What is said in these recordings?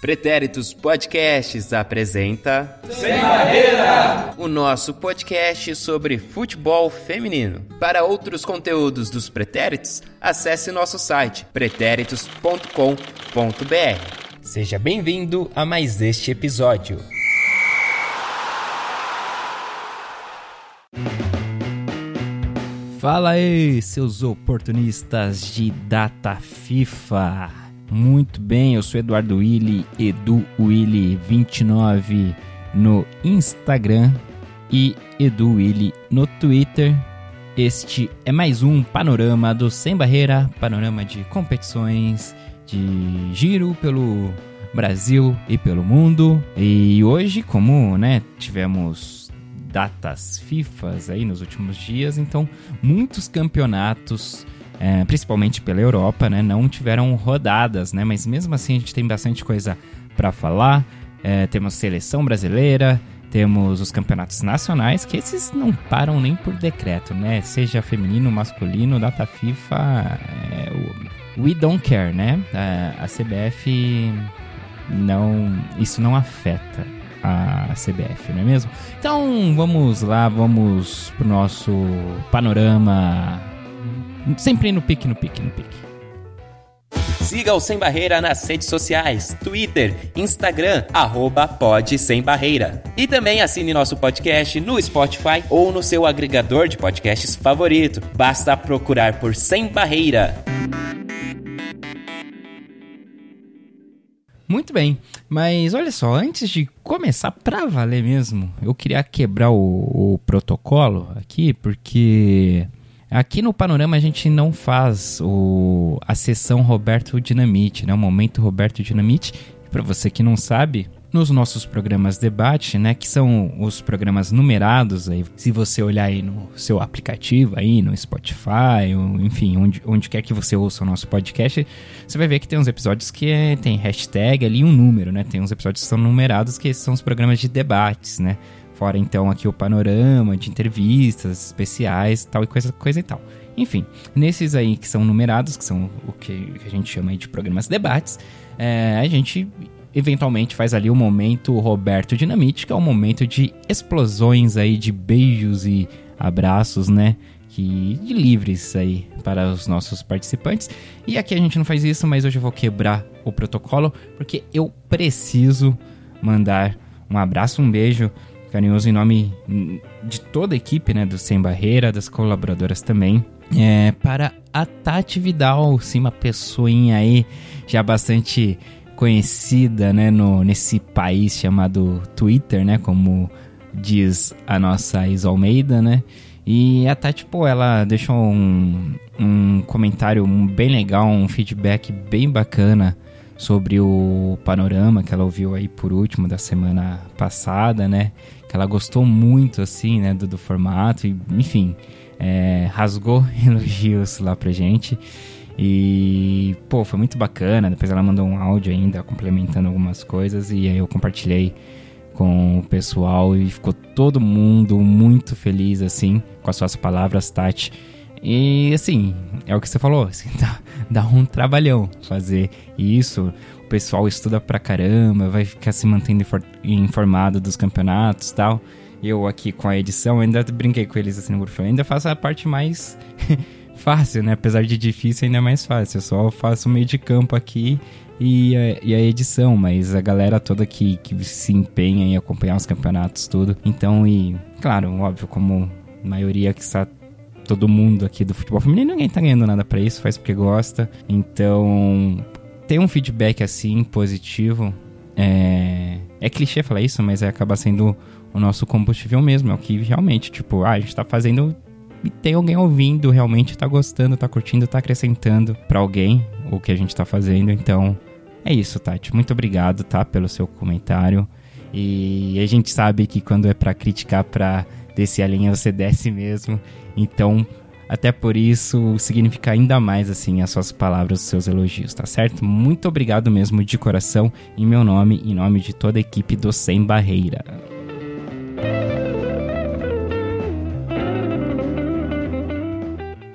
Pretéritos Podcasts apresenta Sem Barreira! O nosso podcast sobre futebol feminino. Para outros conteúdos dos Pretéritos, acesse nosso site pretéritos.com.br. Seja bem-vindo a mais este episódio. Fala aí, seus oportunistas de data FIFA. Muito bem, eu sou Eduardo Willi, Edu Willi 29 no Instagram e Edu Willi no Twitter. Este é mais um panorama do Sem Barreira, panorama de competições, de giro pelo Brasil e pelo mundo. E hoje, como né, tivemos datas FIFAs aí nos últimos dias, então muitos campeonatos, é, principalmente pela Europa, né, não tiveram rodadas, né, mas mesmo assim a gente tem bastante coisa para falar. É, temos seleção brasileira, temos os campeonatos nacionais, que esses não param nem por decreto, né? Seja feminino, masculino, data FIFA, é, we don't care, né? A, a CBF não, isso não afeta a CBF, não é mesmo? Então vamos lá, vamos pro nosso panorama. Sempre no pique, no pique, no pique. Siga o Sem Barreira nas redes sociais, Twitter, Instagram, arroba Pod Sem Barreira. E também assine nosso podcast no Spotify ou no seu agregador de podcasts favorito. Basta procurar por Sem Barreira. Muito bem, mas olha só, antes de começar pra valer mesmo, eu queria quebrar o, o, protocolo aqui, porque aqui no Panorama a gente não faz o, a sessão Roberto Dinamite, né? O momento Roberto Dinamite. Para você que não sabe, nos nossos programas debate, né, que são os programas numerados aí, se você olhar aí no seu aplicativo aí no Spotify, ou, enfim, onde, onde quer que você ouça o nosso podcast, você vai ver que tem uns episódios que é, tem hashtag ali um número, né? Tem uns episódios que são numerados que são os programas de debates, né? Fora então aqui o panorama de entrevistas especiais, tal e coisa, coisa e tal. Enfim, nesses aí que são numerados, que são o que a gente chama de programas debates, é, a gente eventualmente faz ali o momento Roberto Dinamite, que é o momento de explosões aí, de beijos e abraços, né? Que de livres aí para os nossos participantes. E aqui a gente não faz isso, mas hoje eu vou quebrar o protocolo, porque eu preciso mandar um abraço, um beijo carinhoso em nome de toda a equipe, né? Do Sem Barreira, das colaboradoras também. É, para a Tati Vidal, sim, uma pessoinha aí já bastante conhecida, né, no, nesse país chamado Twitter, né, como diz a nossa Isa Almeida, né, e a Tati, pô, ela deixou um, um comentário bem legal, um feedback bem bacana sobre o panorama que ela ouviu aí por último da semana passada, né, que ela gostou muito, assim, né, do, do formato, e, enfim, é, rasgou elogios lá pra gente. E, pô, foi muito bacana. Depois ela mandou um áudio ainda complementando algumas coisas e aí eu compartilhei com o pessoal e ficou todo mundo muito feliz, assim, com as suas palavras, Tati. E, assim, é o que você falou, assim, dá, dá um trabalhão fazer isso. O pessoal estuda pra caramba, vai ficar se mantendo informado dos campeonatos tal. Eu aqui com a edição, ainda brinquei com eles assim no grupo, ainda faço a parte mais fácil, né? Apesar de difícil, ainda é mais fácil. Eu só faço o meio de campo aqui e a, e a edição, mas a galera toda que, que se empenha em acompanhar os campeonatos, tudo. Então, e claro, óbvio, como maioria que está todo mundo aqui do futebol feminino, ninguém tá ganhando nada para isso, faz porque gosta. Então, ter um feedback assim positivo é, é clichê falar isso, mas é acaba sendo o nosso combustível mesmo. É o que realmente, tipo, ah, a gente tá fazendo e tem alguém ouvindo, realmente tá gostando, tá curtindo, tá acrescentando para alguém o que a gente tá fazendo. Então, é isso, Tati. Muito obrigado, tá, pelo seu comentário. E a gente sabe que quando é para criticar, para descer a linha, você desce mesmo. Então, até por isso, significa ainda mais, assim, as suas palavras, os seus elogios, tá certo? Muito obrigado mesmo de coração, em meu nome, em nome de toda a equipe do Sem Barreira.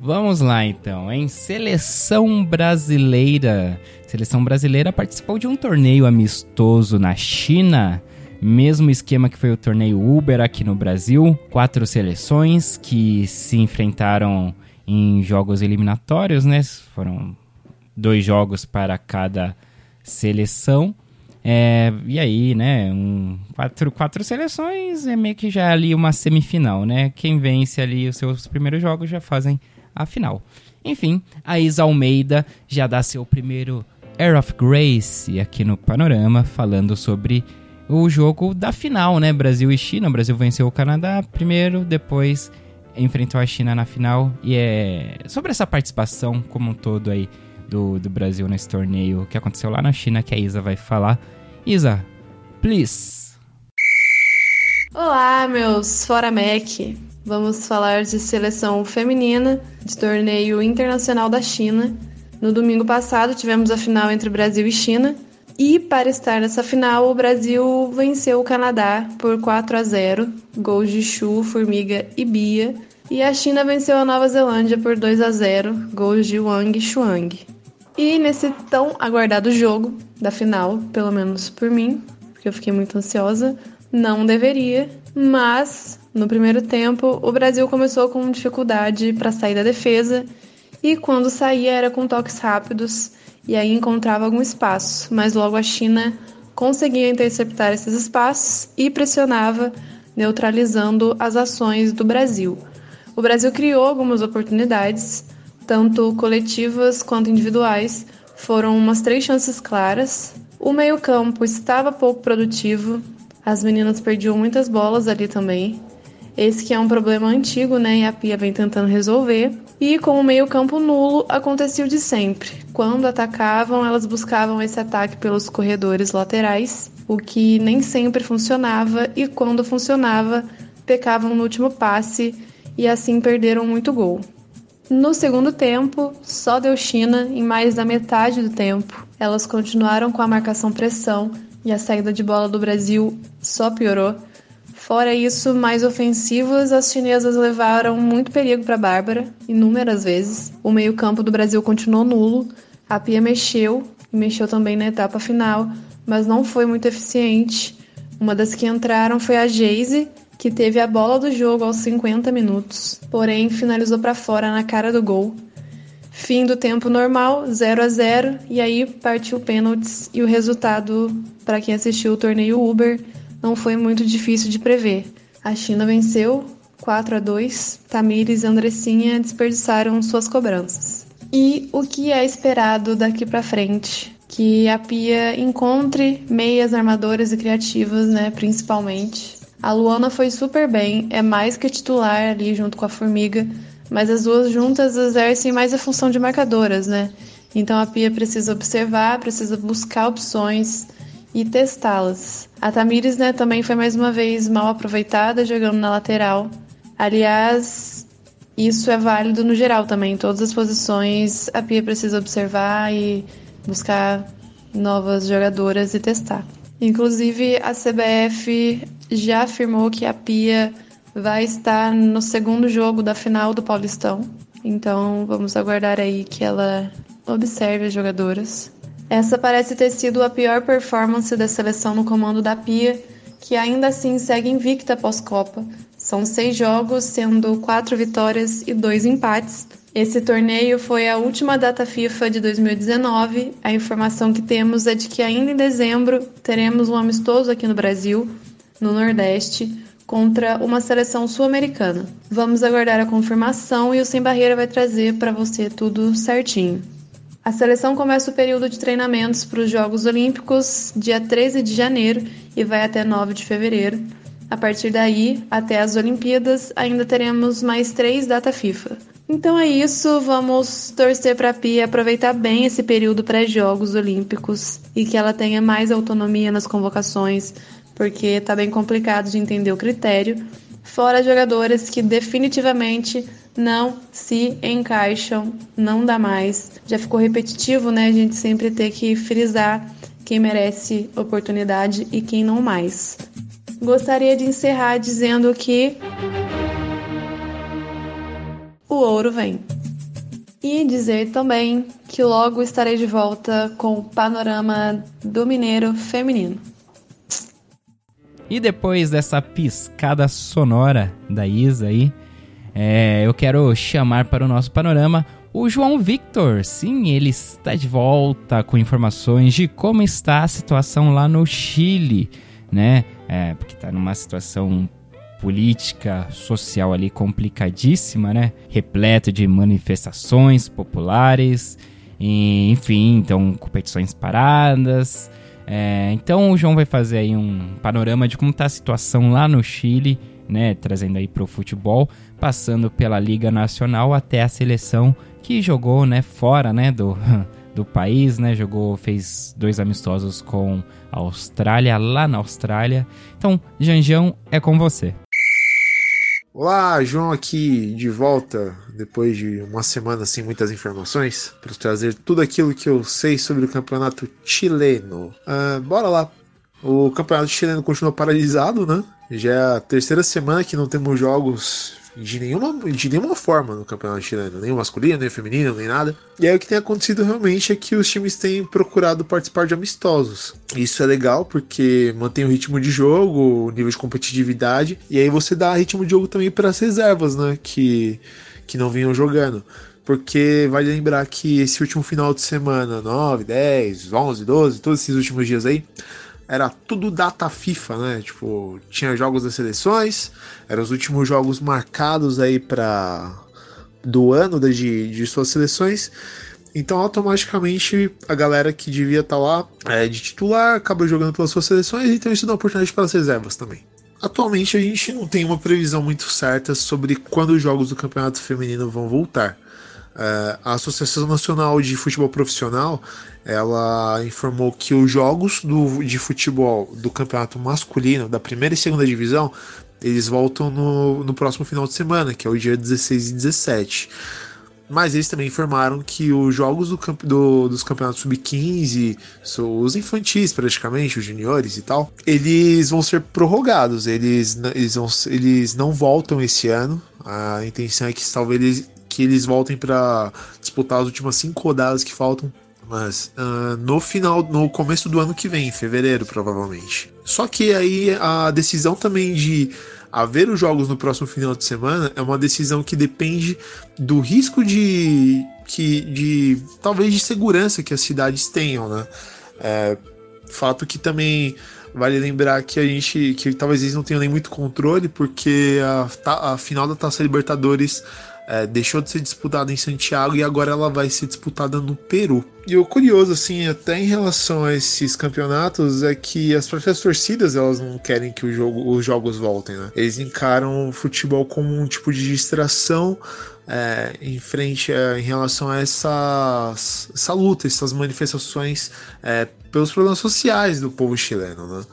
Vamos lá então, em seleção brasileira. Seleção brasileira participou de um torneio amistoso na China. Mesmo esquema que foi o torneio Uber aqui no Brasil. Quatro seleções que se enfrentaram em jogos eliminatórios, né? Foram dois jogos para cada seleção. É, e aí, né, um, quatro, quatro seleções é meio que já ali uma semifinal, né? Quem vence ali os seus primeiros jogos já fazem a final. Enfim, a Isa Almeida já dá seu primeiro Air of Grace aqui no Panorama, falando sobre o jogo da final, né? Brasil e China. O Brasil venceu o Canadá primeiro, depois enfrentou a China na final. E é sobre essa participação como um todo aí do, do Brasil nesse torneio que aconteceu lá na China que a Isa vai falar. Isa, please. Olá, meus Fora Mac. Vamos falar de seleção feminina de torneio internacional da China. No domingo passado tivemos a final entre Brasil e China. E para estar nessa final, o Brasil venceu o Canadá por 4 a 0, gols de Chu, Formiga e Bia. E a China venceu a Nova Zelândia por 2 a 0, gols de Wang e Shuang. E nesse tão aguardado jogo da final, pelo menos por mim, porque eu fiquei muito ansiosa, não deveria, mas no primeiro tempo o Brasil começou com dificuldade para sair da defesa. E quando saía era com toques rápidos e aí encontrava algum espaço, mas logo a China conseguia interceptar esses espaços e pressionava, neutralizando as ações do Brasil. O Brasil criou algumas oportunidades, tanto coletivas quanto individuais, foram umas três chances claras. O meio-campo estava pouco produtivo, as meninas perdiam muitas bolas ali também. Esse que é um problema antigo, né? E a Pia vem tentando resolver. E com o meio-campo nulo, acontecia o de sempre. Quando atacavam, elas buscavam esse ataque pelos corredores laterais, o que nem sempre funcionava, e quando funcionava, pecavam no último passe e assim perderam muito gol. No segundo tempo, só deu China em mais da metade do tempo. Elas continuaram com a marcação-pressão e a saída de bola do Brasil só piorou. Fora isso, mais ofensivas, as chinesas levaram muito perigo para Bárbara, inúmeras vezes. O meio-campo do Brasil continuou nulo. A Pia mexeu, e mexeu também na etapa final, mas não foi muito eficiente. Uma das que entraram foi a Geise, que teve a bola do jogo aos 50 minutos, porém finalizou para fora na cara do gol. Fim do tempo normal, 0 a 0 e aí partiu pênaltis e o resultado para quem assistiu o torneio Uber não foi muito difícil de prever. A China venceu 4 a 2. Tamires e Andressinha desperdiçaram suas cobranças. E o que é esperado daqui para frente? Que a Pia encontre meias armadoras e criativas, né, principalmente, a Luana foi super bem, é mais que titular ali junto com a Formiga, mas as duas juntas exercem mais a função de marcadoras, né? Então a Pia precisa observar, precisa buscar opções e testá-las. A Tamires, né, também foi mais uma vez mal aproveitada jogando na lateral. Aliás, isso é válido no geral também. Em todas as posições a Pia precisa observar e buscar novas jogadoras e testar. Inclusive, a CBF já afirmou que a Pia vai estar no segundo jogo da final do Paulistão. Então, vamos aguardar aí que ela observe as jogadoras. Essa parece ter sido a pior performance da seleção no comando da Pia, que ainda assim segue invicta pós-Copa. São seis jogos, sendo quatro vitórias e dois empates, esse torneio foi a última data FIFA de 2019. A informação que temos é de que ainda em dezembro teremos um amistoso aqui no Brasil, no Nordeste, contra uma seleção sul-americana. Vamos aguardar a confirmação e o Sem Barreira vai trazer para você tudo certinho. A seleção começa o período de treinamentos para os Jogos Olímpicos dia 13 de janeiro e vai até 9 de fevereiro. A partir daí, até as Olimpíadas, ainda teremos mais três data FIFA. Então é isso, vamos torcer para a Pia aproveitar bem esse período pré-jogos olímpicos e que ela tenha mais autonomia nas convocações, porque tá bem complicado de entender o critério. Fora jogadoras que definitivamente não se encaixam, não dá mais. Já ficou repetitivo, né? A gente sempre ter que frisar quem merece oportunidade e quem não mais. Gostaria de encerrar dizendo que o ouro vem. E dizer também que logo estarei de volta com o panorama do Mineiro feminino. E depois dessa piscada sonora da Isa aí, é, eu quero chamar para o nosso panorama o João Victor. Sim, ele está de volta com informações de como está a situação lá no Chile, né? É, porque está numa situação política, social ali complicadíssima, né? Repleto de manifestações populares, e, enfim, então competições paradas. É, então o João vai fazer aí um panorama de como está a situação lá no Chile, né? Trazendo aí para o futebol, passando pela Liga Nacional até a seleção que jogou, né? Fora, né? Do do país, né? Jogou, fez dois amistosos com a Austrália, lá na Austrália. Então, Janjão, é com você. Olá, João aqui de volta depois de uma semana sem muitas informações para trazer tudo aquilo que eu sei sobre o campeonato chileno. Uh, bora lá. O campeonato chileno continua paralisado, né? Já é a terceira semana que não temos jogos de nenhuma, de nenhuma forma no campeonato chileno, nem masculino, nem feminino, nem nada. E aí o que tem acontecido realmente é que os times têm procurado participar de amistosos. Isso é legal porque mantém o ritmo de jogo, o nível de competitividade, e aí você dá ritmo de jogo também para as reservas, né, que, que não vinham jogando porque vale lembrar que esse último final de semana, 9, 10, 11, 12, todos esses últimos dias aí, era tudo data FIFA, né? Tipo, tinha jogos das seleções, eram os últimos jogos marcados aí para do ano de, de suas seleções. Então, automaticamente, a galera que devia estar tá lá é, de titular acaba jogando pelas suas seleções, então isso dá oportunidade para as reservas também. Atualmente, a gente não tem uma previsão muito certa sobre quando os jogos do Campeonato Feminino vão voltar. É, a Associação Nacional de Futebol Profissional ela informou que os jogos do, de futebol do campeonato masculino da primeira e segunda divisão eles voltam no, no próximo final de semana, que é o dia 16 e 17. Mas eles também informaram que os jogos do, do, dos campeonatos sub-15, os infantis praticamente, os juniores e tal, eles vão ser prorrogados. Eles, eles, vão, eles não voltam esse ano. A intenção é que talvez eles, que eles voltem para disputar as últimas cinco rodadas que faltam mas uh, no final, no começo do ano que vem, em fevereiro, provavelmente. Só que aí a decisão também de haver os jogos no próximo final de semana é uma decisão que depende do risco de que de talvez de segurança que as cidades tenham, né? É, fato que também vale lembrar que a gente que talvez eles não tenham nem muito controle porque a, a final da Taça Libertadores é, deixou de ser disputada em Santiago e agora ela vai ser disputada no Peru. E o curioso, assim, até em relação a esses campeonatos, é que as próprias torcidas elas não querem que jogo, os jogos voltem, né? Eles encaram o futebol como um tipo de distração é, em frente é, em relação a essas, essa luta, essas manifestações é, pelos problemas sociais do povo chileno, né?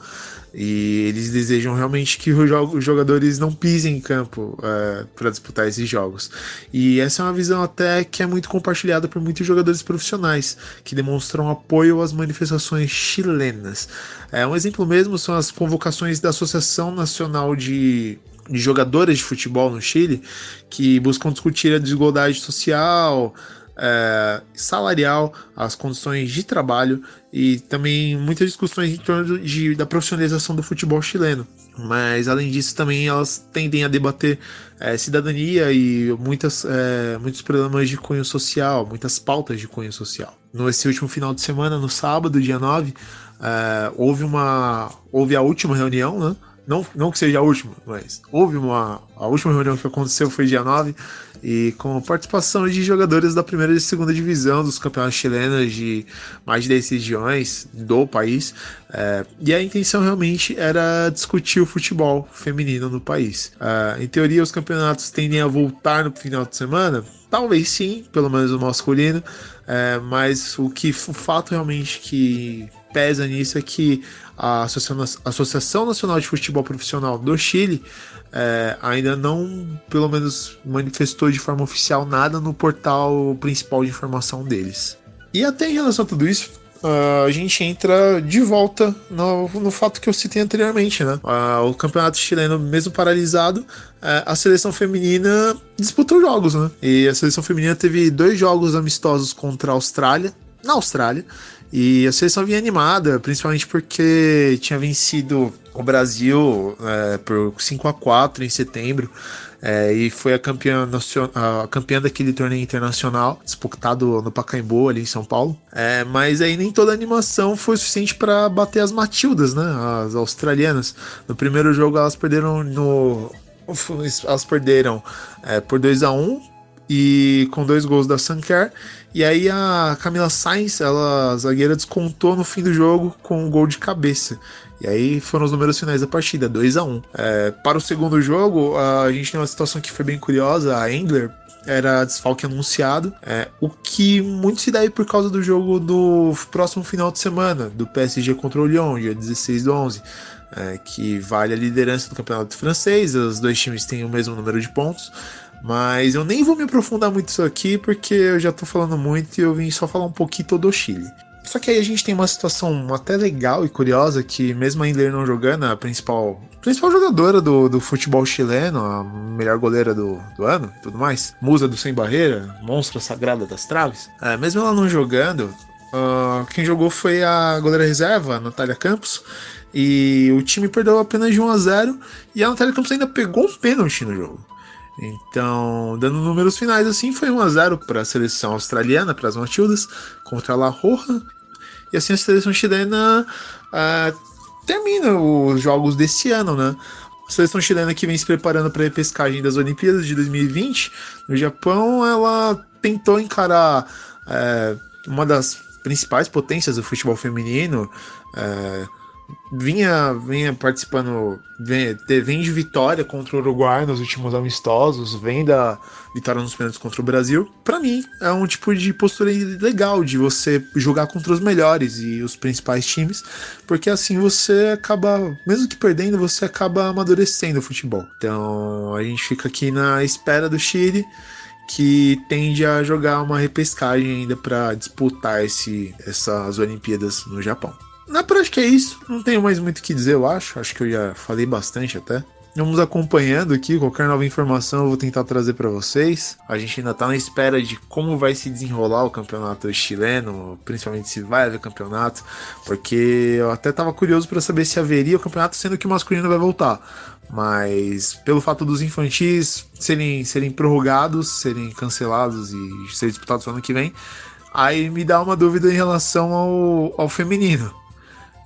E eles desejam realmente que os jogadores não pisem em campo é, para disputar esses jogos. E essa é uma visão até que é muito compartilhada por muitos jogadores profissionais que demonstram apoio às manifestações chilenas. É, um exemplo mesmo são as convocações da Associação Nacional de de jogadoras de futebol no Chile que buscam discutir a desigualdade social, é, salarial, as condições de trabalho e também muitas discussões em torno de, da profissionalização do futebol chileno. Mas além disso, também elas tendem a debater é, cidadania e muitas, é, muitos problemas de cunho social, muitas pautas de cunho social. Nesse último final de semana, no sábado, dia 9, é, houve, uma, houve a última reunião, né? Não, não que seja a última, mas houve uma. A última reunião que aconteceu foi dia 9 e com participação de jogadores da primeira e segunda divisão dos campeonatos chilenos de mais de 10 regiões do país. É, e a intenção realmente era discutir o futebol feminino no país. É, em teoria, os campeonatos tendem a voltar no final de semana. Talvez sim, pelo menos o masculino, é, mas o que o fato realmente que pesa nisso é que a Associação Nacional de Futebol Profissional do Chile é, ainda não, pelo menos, manifestou de forma oficial nada no portal principal de informação deles. E até em relação a tudo isso, uh, a gente entra de volta no, no fato que eu citei anteriormente, né? Uh, o campeonato chileno, mesmo paralisado, uh, a seleção feminina disputou jogos, né? E a seleção feminina teve dois jogos amistosos contra a Austrália, na Austrália, e a seleção vinha animada, principalmente porque tinha vencido o Brasil é, por 5 a 4 em setembro. É, e foi a campeã, a campeã daquele torneio internacional, disputado no Pacaembu, ali em São Paulo. É, mas aí nem toda a animação foi suficiente para bater as Matildas, né? As australianas. No primeiro jogo elas perderam no. Elas perderam é, por 2 a 1 e com dois gols da Sanker. E aí a Camila Sainz, ela, a zagueira, descontou no fim do jogo com um gol de cabeça. E aí foram os números finais da partida, 2 a 1 é, Para o segundo jogo, a gente tem uma situação que foi bem curiosa. A Engler era desfalque anunciado, é, o que muito se deve por causa do jogo do próximo final de semana, do PSG contra o Lyon, dia 16 do 11, é, que vale a liderança do campeonato francês, os dois times têm o mesmo número de pontos, mas eu nem vou me aprofundar muito nisso aqui, porque eu já tô falando muito e eu vim só falar um pouquinho do Chile. Só que aí a gente tem uma situação até legal e curiosa que mesmo a Indler não jogando, a principal, principal jogadora do, do futebol chileno, a melhor goleira do, do ano tudo mais, musa do sem barreira, monstra sagrada das traves, é, mesmo ela não jogando, uh, quem jogou foi a goleira reserva, a Natália Campos, e o time perdeu apenas de 1 a 0 e a Natália Campos ainda pegou um pênalti no jogo. Então, dando números finais assim, foi 1 a 0 para a seleção australiana, para as Matildas, contra a La Roja. E assim a seleção chilena uh, termina os jogos desse ano, né? A seleção chilena que vem se preparando para a repescagem das Olimpíadas de 2020 no Japão, ela tentou encarar uh, uma das principais potências do futebol feminino. Uh, vinha, vinha participando, vem, vem de vitória contra o Uruguai nos últimos amistosos, vem da vitória nos pênaltis contra o Brasil. Para mim, é um tipo de postura legal de você jogar contra os melhores e os principais times, porque assim você acaba, mesmo que perdendo, você acaba amadurecendo o futebol. Então a gente fica aqui na espera do Chile que tende a jogar uma repescagem ainda para disputar esse, essas Olimpíadas no Japão. Na prática é isso. Não tenho mais muito o que dizer, eu acho. Acho que eu já falei bastante até. Vamos acompanhando aqui, qualquer nova informação eu vou tentar trazer para vocês. A gente ainda tá na espera de como vai se desenrolar o campeonato chileno, principalmente se vai haver campeonato, porque eu até tava curioso para saber se haveria o campeonato, sendo que o masculino vai voltar. Mas pelo fato dos infantis serem, serem prorrogados, serem cancelados e serem disputados no ano que vem, aí me dá uma dúvida em relação ao, ao feminino.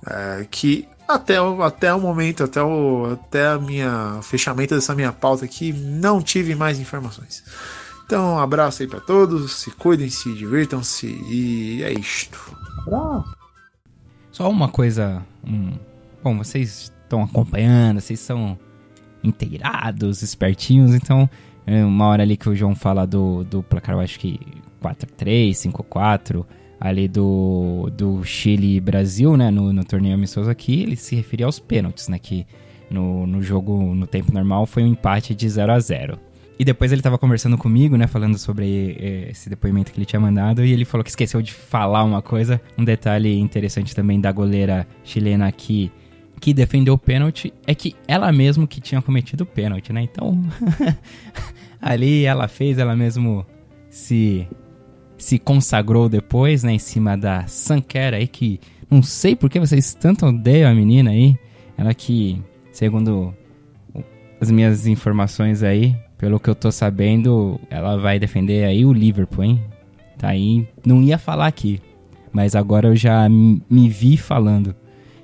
É, que até, até o momento, até o até a minha fechamento dessa minha pauta aqui, não tive mais informações. Então, um abraço aí para todos, se cuidem, se divirtam-se e é isto. Só uma coisa, bom, vocês estão acompanhando, vocês são inteirados, espertinhos, então é uma hora ali que o João fala do, do placar, eu acho que 4-3, 5-4, ali do, do Chile e Brasil, né, no, no torneio amistoso aqui, ele se referia aos pênaltis, né, que no, no jogo, no tempo normal, foi um empate de 0 a 0 E depois ele tava conversando comigo, né, falando sobre eh, esse depoimento que ele tinha mandado, e ele falou que esqueceu de falar uma coisa, um detalhe interessante também da goleira chilena aqui, que defendeu o pênalti, é que ela mesmo que tinha cometido o pênalti, né, então... ali ela fez, ela mesmo se se consagrou depois, né, em cima da Sanker aí, que não sei por que vocês tanto odeiam a menina aí. Ela que, segundo as minhas informações aí, pelo que eu tô sabendo, ela vai defender aí o Liverpool, hein? Tá aí, não ia falar aqui, mas agora eu já me vi falando.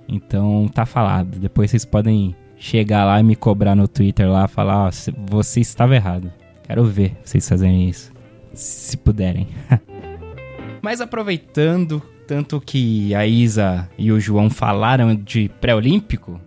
Então tá falado. Depois vocês podem chegar lá e me cobrar no Twitter lá, falar, ó, você estava errado. Quero ver vocês fazerem isso se puderem. Mas aproveitando tanto que a Isa e o João falaram de pré-olímpico,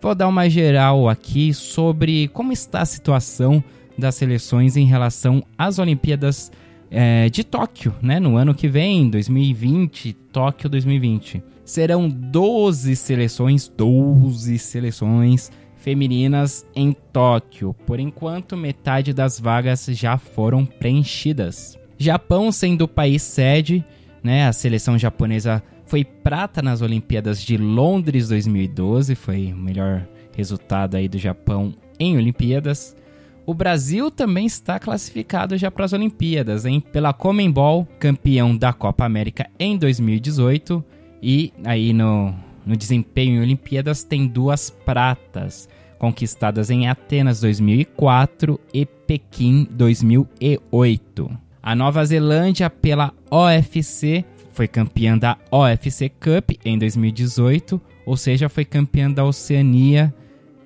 vou dar uma geral aqui sobre como está a situação das seleções em relação às Olimpíadas é, de Tóquio, né? No ano que vem, 2020, Tóquio 2020. Serão 12 seleções, 12 seleções femininas em Tóquio. Por enquanto, metade das vagas já foram preenchidas. Japão sendo o país sede, né? A seleção japonesa foi prata nas Olimpíadas de Londres 2012, foi o melhor resultado aí do Japão em Olimpíadas. O Brasil também está classificado já para as Olimpíadas, hein? Pela Comembol, campeão da Copa América em 2018 e aí no, no desempenho em Olimpíadas tem duas pratas conquistadas em Atenas 2004 e Pequim 2008. A Nova Zelândia pela OFC foi campeã da OFC Cup em 2018, ou seja, foi campeã da Oceania,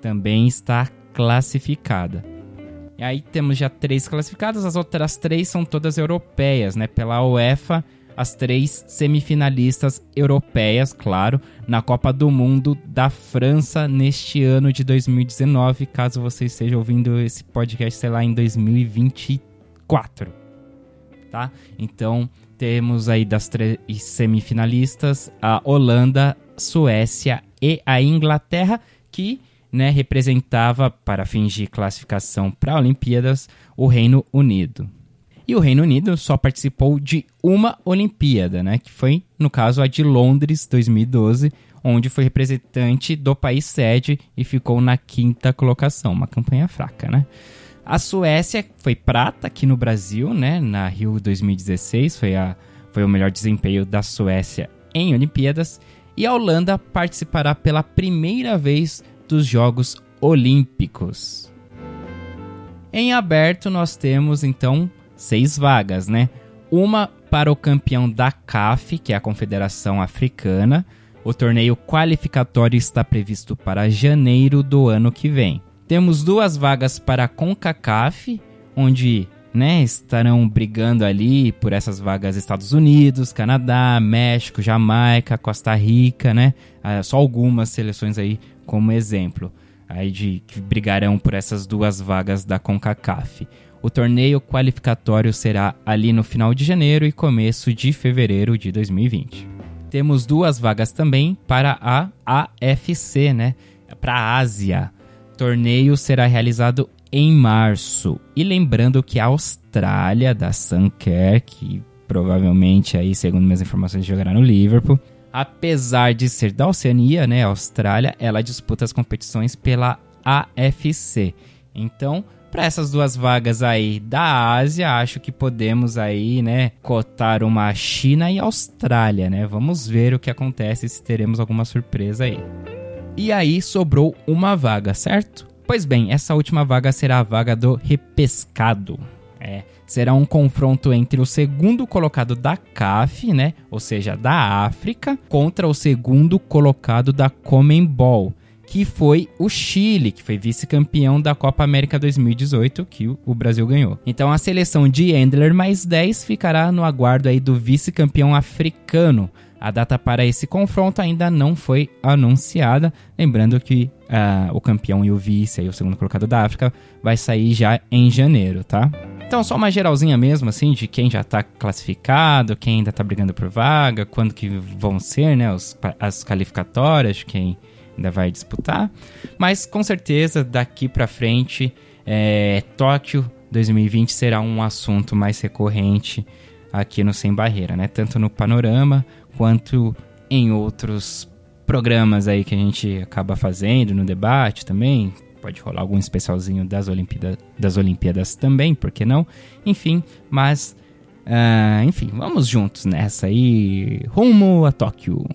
também está classificada. E aí temos já três classificadas, as outras três são todas europeias, né? Pela UEFA, as três semifinalistas europeias, claro, na Copa do Mundo da França neste ano de 2019, caso você esteja ouvindo esse podcast, sei lá, em 2024. Tá? Então, temos aí das três semifinalistas a Holanda, Suécia e a Inglaterra, que né, representava, para fins de classificação para Olimpíadas, o Reino Unido. E o Reino Unido só participou de uma Olimpíada, né, que foi, no caso, a de Londres 2012, onde foi representante do país sede e ficou na quinta colocação. Uma campanha fraca, né? A Suécia foi prata aqui no Brasil, né? Na Rio 2016 foi, a, foi o melhor desempenho da Suécia em Olimpíadas. E a Holanda participará pela primeira vez dos Jogos Olímpicos. Em aberto nós temos então seis vagas, né? Uma para o campeão da CAF, que é a Confederação Africana. O torneio qualificatório está previsto para janeiro do ano que vem. Temos duas vagas para a CONCACAF, onde né, estarão brigando ali por essas vagas Estados Unidos, Canadá, México, Jamaica, Costa Rica, né? Ah, só algumas seleções aí como exemplo, aí de que brigarão por essas duas vagas da CONCACAF. O torneio qualificatório será ali no final de janeiro e começo de fevereiro de 2020. Temos duas vagas também para a AFC, né? Para a Ásia. O torneio será realizado em março. E lembrando que a Austrália, da Suncare, que provavelmente aí, segundo minhas informações, jogará no Liverpool. Apesar de ser da Oceania, né, Austrália, ela disputa as competições pela AFC. Então, para essas duas vagas aí da Ásia, acho que podemos aí, né, cotar uma China e Austrália, né? Vamos ver o que acontece se teremos alguma surpresa aí. E aí sobrou uma vaga, certo? Pois bem, essa última vaga será a vaga do repescado. É, será um confronto entre o segundo colocado da CAF, né, ou seja, da África, contra o segundo colocado da Comembol que foi o Chile, que foi vice-campeão da Copa América 2018, que o Brasil ganhou. Então a seleção de Endler mais 10 ficará no aguardo aí do vice-campeão africano. A data para esse confronto ainda não foi anunciada, lembrando que uh, o campeão e o vice, aí, o segundo colocado da África, vai sair já em janeiro, tá? Então, só uma geralzinha mesmo, assim, de quem já tá classificado, quem ainda tá brigando por vaga, quando que vão ser, né, os, as qualificatórias, quem ainda vai disputar. Mas com certeza daqui para frente, é, Tóquio 2020 será um assunto mais recorrente aqui no Sem Barreira, né? Tanto no panorama quanto em outros programas aí que a gente acaba fazendo no debate também. Pode rolar algum especialzinho das, Olimpíada, das Olimpíadas também, por que não? Enfim, mas. Uh, enfim, vamos juntos nessa aí. Rumo a Tóquio.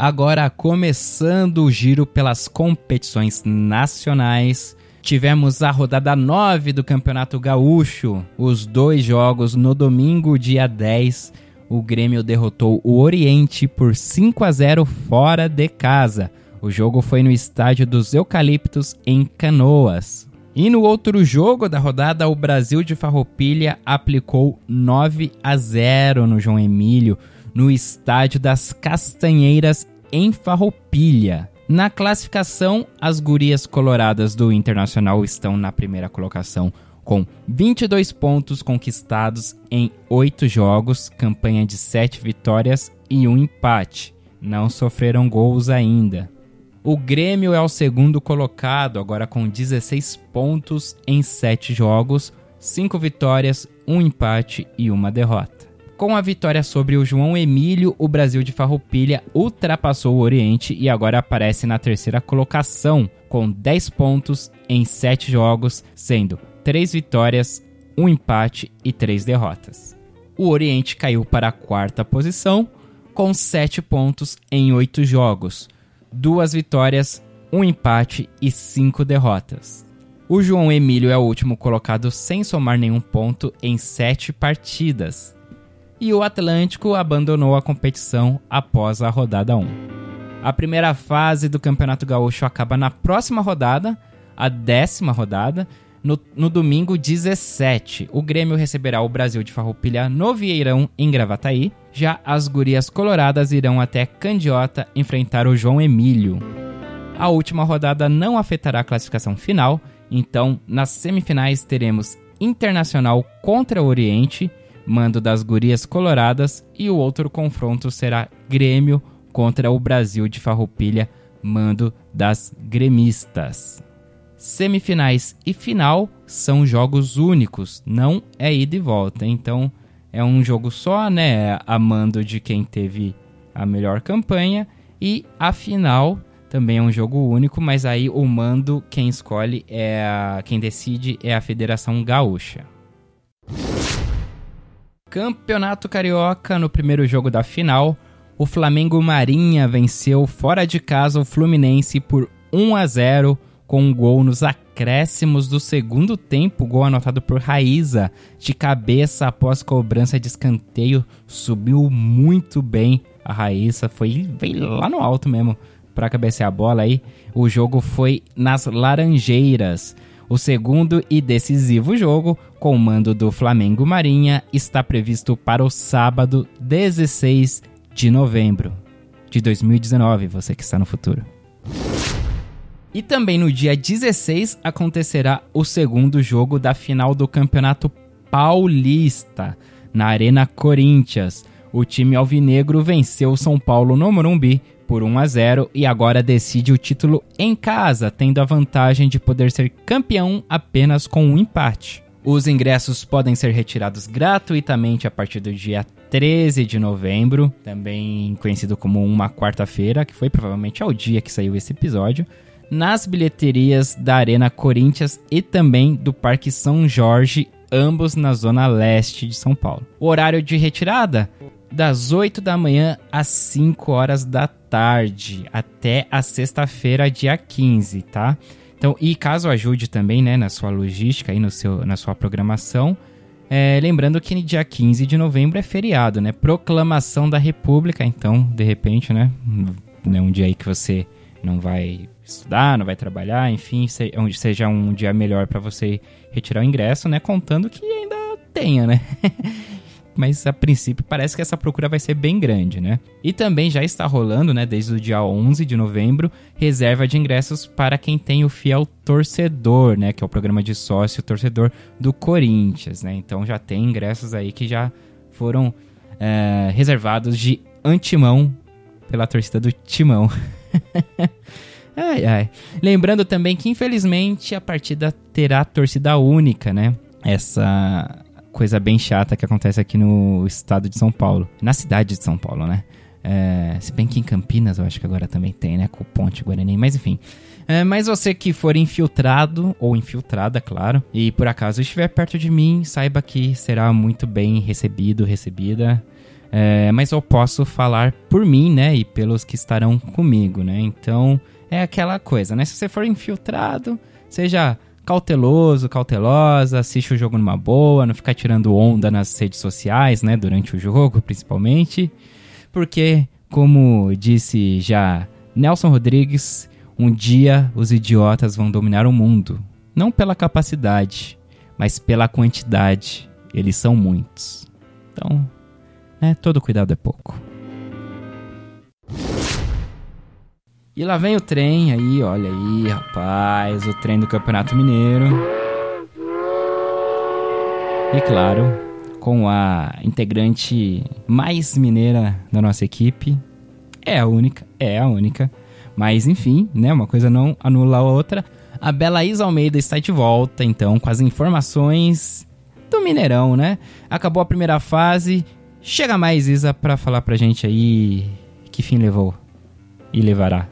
Agora começando o giro pelas competições nacionais. Tivemos a rodada 9 do Campeonato Gaúcho, os dois jogos no domingo, dia 10. O Grêmio derrotou o Oriente por 5 a 0 fora de casa. O jogo foi no estádio dos Eucaliptos, em Canoas. E no outro jogo da rodada, o Brasil de Farroupilha aplicou 9 a 0 no João Emílio no Estádio das Castanheiras, em Farroupilha. Na classificação, as gurias coloradas do Internacional estão na primeira colocação com 22 pontos conquistados em 8 jogos, campanha de 7 vitórias e um empate. Não sofreram gols ainda. O Grêmio é o segundo colocado, agora com 16 pontos em 7 jogos, 5 vitórias, um empate e uma derrota. Com a vitória sobre o João Emílio, o Brasil de Farroupilha ultrapassou o Oriente e agora aparece na terceira colocação, com 10 pontos em 7 jogos, sendo 3 vitórias, 1 empate e 3 derrotas. O Oriente caiu para a quarta posição, com 7 pontos em 8 jogos, 2 vitórias, 1 empate e 5 derrotas. O João Emílio é o último colocado sem somar nenhum ponto em 7 partidas e o Atlântico abandonou a competição após a rodada 1. A primeira fase do Campeonato Gaúcho acaba na próxima rodada, a décima rodada, no, no, domingo 17. O Grêmio receberá o Brasil de Farroupilha no Vieirão, em Gravataí. Já as gurias coloradas irão até Candiota enfrentar o João Emílio. A última rodada não afetará a classificação final, então nas semifinais teremos Internacional contra o Oriente mando das Gurias Coloradas, e o outro confronto será Grêmio contra o Brasil de Farroupilha, mando das Gremistas. Semifinais e final são jogos únicos, não é ida e volta. Então é um jogo só, né? A mando de quem teve a melhor campanha. E a final também é um jogo único, mas aí o mando quem escolhe é a, quem decide é a Federação Gaúcha. Campeonato Carioca, no primeiro jogo da final, o Flamengo Marinha venceu fora de casa o Fluminense por 1 a 0 com um gol nos acréscimos do segundo tempo, gol anotado por Raíza, de cabeça após cobrança de escanteio, subiu muito bem a Raíza, foi veio lá no alto mesmo para cabecear a bola aí. O jogo foi nas Laranjeiras. O segundo e decisivo jogo, com o mando do Flamengo Marinha, está previsto para o sábado 16 de novembro de 2019, você que está no futuro. E também no dia 16 acontecerá o segundo jogo da final do Campeonato Paulista, na Arena Corinthians. O time alvinegro venceu o São Paulo no Morumbi por 1 a 0 e agora decide o título em casa, tendo a vantagem de poder ser campeão apenas com um empate. Os ingressos podem ser retirados gratuitamente a partir do dia 13 de novembro, também conhecido como uma quarta-feira, que foi provavelmente ao dia que saiu esse episódio, nas bilheterias da Arena Corinthians e também do Parque São Jorge, ambos na zona leste de São Paulo. O horário de retirada das 8 da manhã às 5 horas da tarde, até a sexta-feira, dia 15, tá? Então, e caso ajude também, né, na sua logística e no seu, na sua programação, é, lembrando que dia 15 de novembro é feriado, né? Proclamação da República, então, de repente, né? É um dia aí que você não vai estudar, não vai trabalhar, enfim, seja um dia melhor para você retirar o ingresso, né? Contando que ainda tenha, né? mas a princípio parece que essa procura vai ser bem grande, né? E também já está rolando, né, desde o dia 11 de novembro, reserva de ingressos para quem tem o fiel torcedor, né, que é o programa de sócio torcedor do Corinthians, né? Então já tem ingressos aí que já foram é, reservados de antemão pela torcida do Timão. ai, ai. Lembrando também que, infelizmente, a partida terá torcida única, né? Essa coisa bem chata que acontece aqui no estado de São Paulo. Na cidade de São Paulo, né? É, se bem que em Campinas eu acho que agora também tem, né? Com o Ponte Guarani, mas enfim. É, mas você que for infiltrado, ou infiltrada, claro, e por acaso estiver perto de mim, saiba que será muito bem recebido, recebida. É, mas eu posso falar por mim, né? E pelos que estarão comigo, né? Então, é aquela coisa, né? Se você for infiltrado, seja cauteloso, cautelosa, assiste o jogo numa boa, não ficar tirando onda nas redes sociais, né, durante o jogo, principalmente, porque, como disse já Nelson Rodrigues, um dia os idiotas vão dominar o mundo, não pela capacidade, mas pela quantidade. Eles são muitos. Então, né, todo cuidado é pouco. E lá vem o trem aí, olha aí, rapaz, o trem do Campeonato Mineiro. E claro, com a integrante mais mineira da nossa equipe. É a única, é a única. Mas enfim, né, uma coisa não anula a outra. A Bela Isa Almeida está de volta, então, com as informações do Mineirão, né? Acabou a primeira fase, Chega mais, Isa, pra falar pra gente aí que fim levou e levará.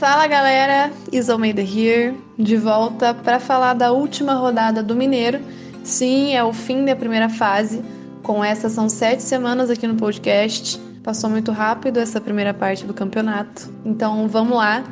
Fala galera, Isolmeida here, de volta para falar da última rodada do Mineiro. Sim, é o fim da primeira fase. Com essa são sete semanas aqui no podcast. Passou muito rápido essa primeira parte do campeonato. Então vamos lá.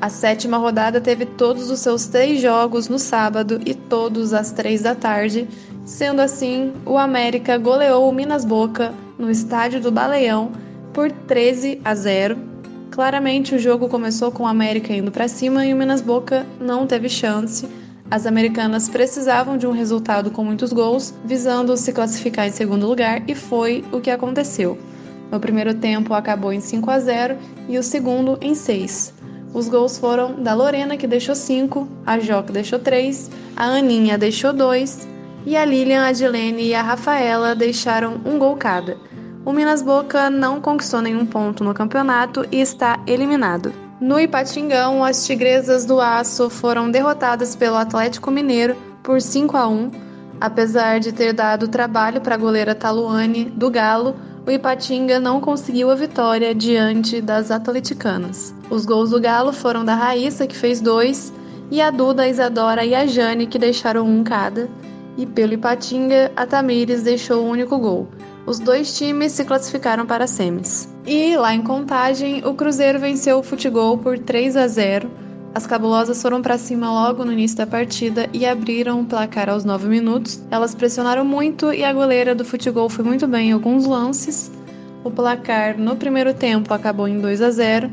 A sétima rodada teve todos os seus três jogos no sábado e todos às três da tarde. Sendo assim, o América goleou o Minas Boca no estádio do Baleão por 13 a 0 Claramente o jogo começou com o América indo para cima e o Minas Boca não teve chance. As americanas precisavam de um resultado com muitos gols, visando se classificar em segundo lugar, e foi o que aconteceu. O primeiro tempo acabou em 5 a 0 e o segundo em 6. Os gols foram da Lorena, que deixou 5, a Joca deixou 3, a Aninha deixou 2 e a Lilian, a Dilene e a Rafaela deixaram um gol cada. O Minas Boca não conquistou nenhum ponto no campeonato e está eliminado. No Ipatingão, as Tigresas do Aço foram derrotadas pelo Atlético Mineiro por 5 a 1. Apesar de ter dado trabalho para a goleira Taluane do Galo, o Ipatinga não conseguiu a vitória diante das atleticanas. Os gols do Galo foram da Raíssa, que fez dois, e a Duda, a Isadora e a Jane, que deixaram um cada. E pelo Ipatinga, a Tamires deixou o único gol. Os dois times se classificaram para semis. E lá em Contagem, o Cruzeiro venceu o Futebol por 3 a 0. As cabulosas foram para cima logo no início da partida e abriram o placar aos 9 minutos. Elas pressionaram muito e a goleira do Futebol foi muito bem em alguns lances. O placar no primeiro tempo acabou em 2 a 0.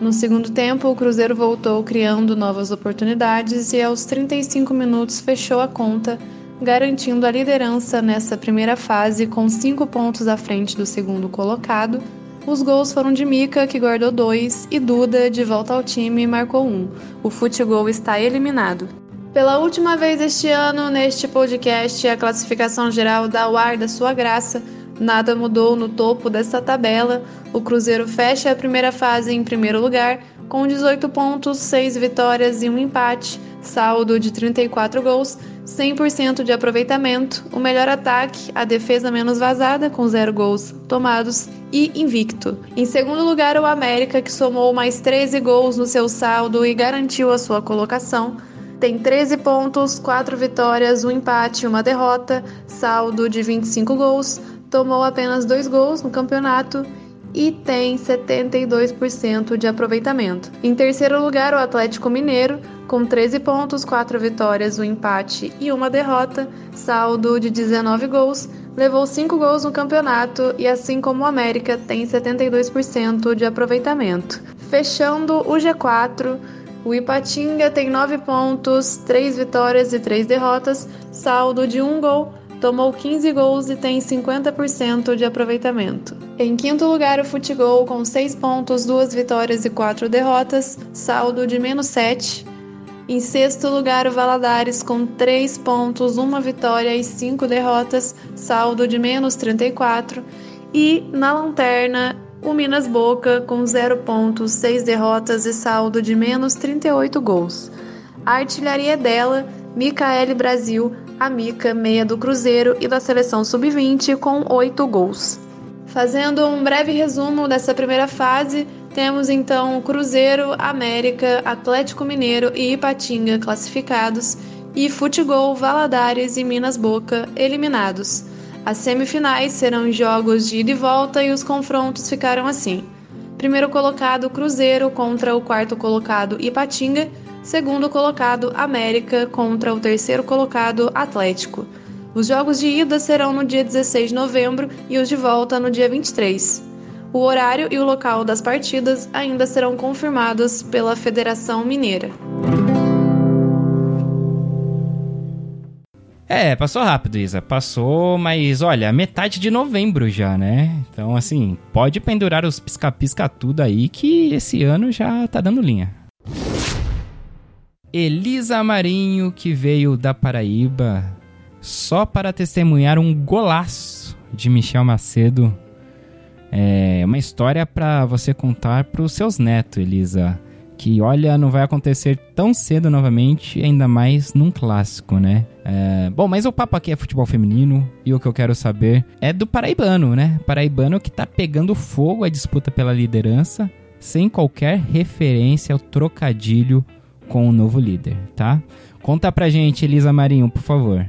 No segundo tempo, o Cruzeiro voltou criando novas oportunidades e aos 35 minutos fechou a conta garantindo a liderança nessa primeira fase com cinco pontos à frente do segundo colocado. Os gols foram de Mika, que guardou dois, e Duda, de volta ao time, marcou um. O futebol está eliminado. Pela última vez este ano, neste podcast, a classificação geral dá o ar da sua graça. Nada mudou no topo dessa tabela. O Cruzeiro fecha a primeira fase em primeiro lugar, com 18 pontos, 6 vitórias e um empate, saldo de 34 gols, 100% de aproveitamento, o melhor ataque, a defesa menos vazada, com zero gols tomados, e invicto. Em segundo lugar, o América, que somou mais 13 gols no seu saldo e garantiu a sua colocação. Tem 13 pontos, 4 vitórias, um empate e uma derrota, saldo de 25 gols, tomou apenas 2 gols no campeonato e tem 72% de aproveitamento. Em terceiro lugar, o Atlético Mineiro, com 13 pontos, 4 vitórias, um empate e uma derrota, saldo de 19 gols, levou 5 gols no campeonato e, assim como o América, tem 72% de aproveitamento. Fechando o G4, o Ipatinga tem 9 pontos, 3 vitórias e 3 derrotas, saldo de 1 gol, tomou 15 gols e tem 50% de aproveitamento. Em quinto lugar, o Futebol com 6 pontos, 2 vitórias e 4 derrotas, saldo de menos 7. Em sexto lugar, o Valadares com 3 pontos, 1 vitória e 5 derrotas, saldo de menos 34. E na lanterna, o Minas Boca com 0 pontos, 6 derrotas e saldo de menos 38 gols. A artilharia dela, Micaele Brasil, a Mica, meia do Cruzeiro e da seleção sub-20, com 8 gols. Fazendo um breve resumo dessa primeira fase, temos então Cruzeiro, América, Atlético Mineiro e Ipatinga classificados e Futebol, Valadares e Minas Boca eliminados. As semifinais serão jogos de ida e volta e os confrontos ficaram assim: primeiro colocado Cruzeiro contra o quarto colocado Ipatinga, segundo colocado América contra o terceiro colocado Atlético. Os jogos de ida serão no dia 16 de novembro e os de volta no dia 23. O horário e o local das partidas ainda serão confirmados pela Federação Mineira. É, passou rápido, Isa. Passou, mas olha, metade de novembro já, né? Então, assim, pode pendurar os pisca-pisca tudo aí que esse ano já tá dando linha. Elisa Marinho, que veio da Paraíba só para testemunhar um golaço de Michel Macedo é uma história para você contar para os seus netos, Elisa. Que olha, não vai acontecer tão cedo novamente, ainda mais num clássico, né? É, bom, mas o papo aqui é futebol feminino e o que eu quero saber é do paraibano, né? Paraibano que tá pegando fogo a disputa pela liderança sem qualquer referência ao trocadilho com o novo líder, tá? Conta pra gente, Elisa Marinho, por favor.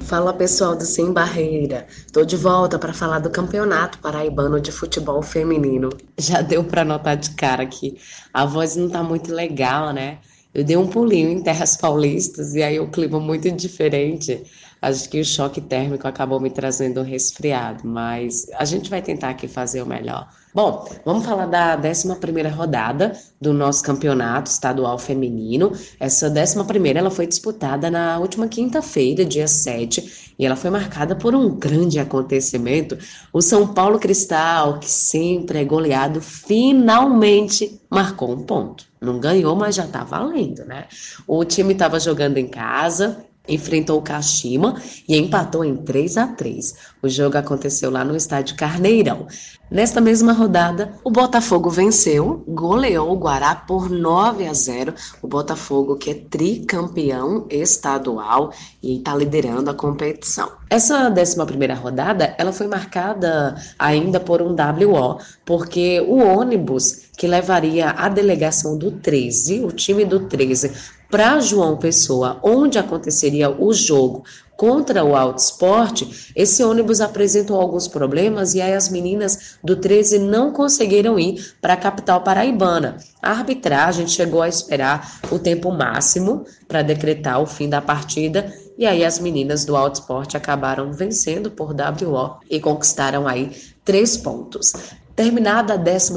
Fala pessoal do Sem Barreira, tô de volta para falar do Campeonato Paraibano de Futebol Feminino. Já deu para notar de cara que a voz não tá muito legal, né? Eu dei um pulinho em terras paulistas e aí o clima muito diferente. Acho que o choque térmico acabou me trazendo um resfriado, mas a gente vai tentar aqui fazer o melhor. Bom, vamos falar da 11 rodada do nosso campeonato estadual feminino. Essa 11 ela foi disputada na última quinta-feira, dia 7, e ela foi marcada por um grande acontecimento. O São Paulo Cristal, que sempre é goleado, finalmente marcou um ponto. Não ganhou, mas já tá valendo, né? O time estava jogando em casa, enfrentou o Kashima e empatou em 3 a 3. O jogo aconteceu lá no estádio Carneirão. Nesta mesma rodada, o Botafogo venceu, goleou o Guará por 9 a 0. O Botafogo, que é tricampeão estadual e está liderando a competição. Essa 11 rodada, ela foi marcada ainda por um WO, porque o ônibus que levaria a delegação do 13, o time do 13, para João Pessoa, onde aconteceria o jogo contra o Alto Esporte, esse ônibus apresentou alguns problemas e aí as meninas do 13 não conseguiram ir para a capital paraibana. A arbitragem chegou a esperar o tempo máximo para decretar o fim da partida e aí as meninas do Alto Esporte acabaram vencendo por WO e conquistaram aí três pontos. Terminada a 11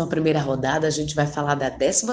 rodada, a gente vai falar da 12,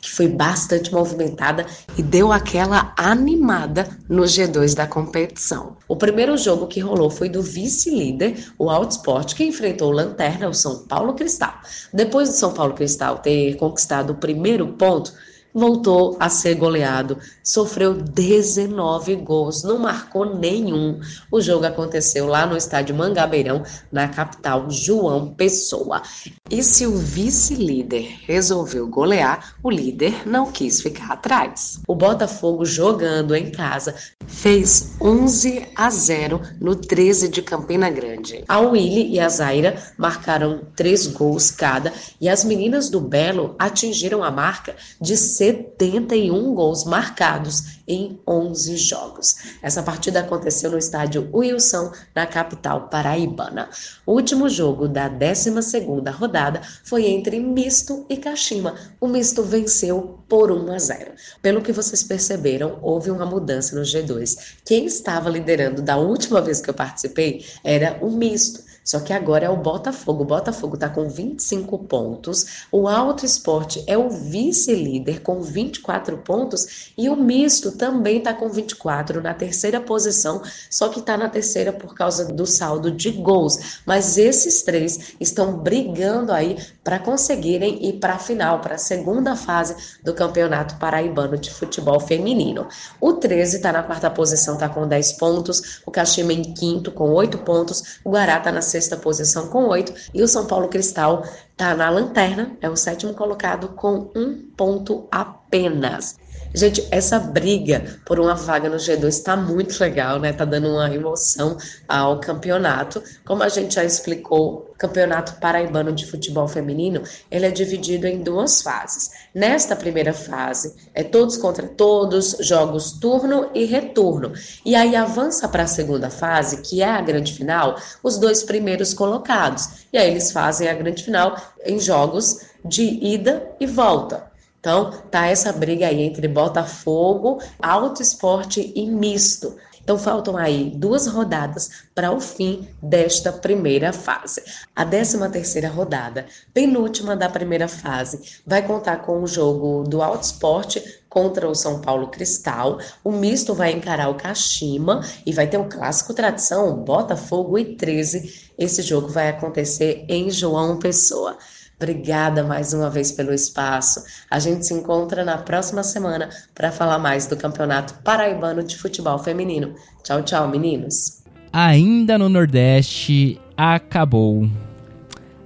que foi bastante movimentada e deu aquela animada no G2 da competição. O primeiro jogo que rolou foi do vice-líder, o Outsport, que enfrentou o Lanterna, o São Paulo Cristal. Depois do São Paulo Cristal ter conquistado o primeiro ponto, voltou a ser goleado, sofreu 19 gols, não marcou nenhum. O jogo aconteceu lá no estádio Mangabeirão, na capital João Pessoa. E se o vice-líder resolveu golear, o líder não quis ficar atrás. O Botafogo jogando em casa fez 11 a 0 no 13 de Campina Grande. A Willy e a Zaira marcaram três gols cada e as meninas do Belo atingiram a marca de 71 gols marcados em 11 jogos. Essa partida aconteceu no estádio Wilson, na capital paraibana. O último jogo da 12ª rodada foi entre Misto e Kashima. O Misto venceu por 1 a 0. Pelo que vocês perceberam, houve uma mudança no G2. Quem estava liderando da última vez que eu participei era o Misto. Só que agora é o Botafogo. O Botafogo está com 25 pontos. O Alto Esporte é o vice-líder com 24 pontos. E o Misto também está com 24 na terceira posição. Só que está na terceira por causa do saldo de gols. Mas esses três estão brigando aí para conseguirem ir para a final, para a segunda fase do Campeonato Paraibano de Futebol Feminino. O 13 está na quarta posição, está com 10 pontos. O Caxima em quinto com 8 pontos. O Guará está na sexta sexta posição com oito, e o São Paulo Cristal está na lanterna, é o sétimo colocado com um ponto apenas. Gente, essa briga por uma vaga no G2 está muito legal, né? Tá dando uma emoção ao campeonato. Como a gente já explicou, o Campeonato Paraibano de Futebol Feminino, ele é dividido em duas fases. Nesta primeira fase, é todos contra todos, jogos turno e retorno. E aí avança para a segunda fase, que é a grande final, os dois primeiros colocados. E aí eles fazem a grande final em jogos de ida e volta. Então, tá essa briga aí entre Botafogo, Alto Esporte e Misto. Então, faltam aí duas rodadas para o fim desta primeira fase. A 13 terceira rodada, penúltima da primeira fase, vai contar com o jogo do Alto Esporte contra o São Paulo Cristal. O misto vai encarar o Kashima e vai ter o clássico tradição Botafogo e 13. Esse jogo vai acontecer em João Pessoa. Obrigada mais uma vez pelo espaço. A gente se encontra na próxima semana para falar mais do Campeonato Paraibano de Futebol Feminino. Tchau, tchau, meninos. Ainda no Nordeste, acabou.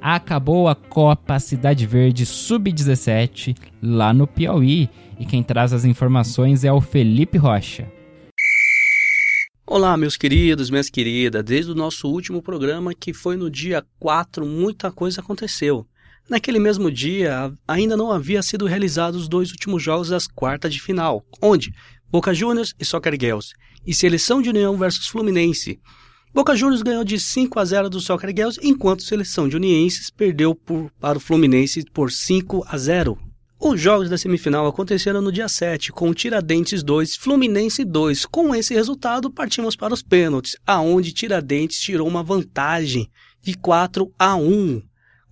Acabou a Copa Cidade Verde Sub-17 lá no Piauí. E quem traz as informações é o Felipe Rocha. Olá, meus queridos, minhas queridas. Desde o nosso último programa, que foi no dia 4, muita coisa aconteceu. Naquele mesmo dia, ainda não havia sido realizados os dois últimos jogos das quartas de final, onde Boca Juniors e Soccer Girls, e Seleção de União versus Fluminense. Boca Juniors ganhou de 5 a 0 do Soccer Girls, enquanto Seleção de Unienses perdeu por, para o Fluminense por 5 a 0. Os jogos da semifinal aconteceram no dia 7, com Tiradentes 2, Fluminense 2. Com esse resultado, partimos para os pênaltis, aonde Tiradentes tirou uma vantagem de 4 a 1.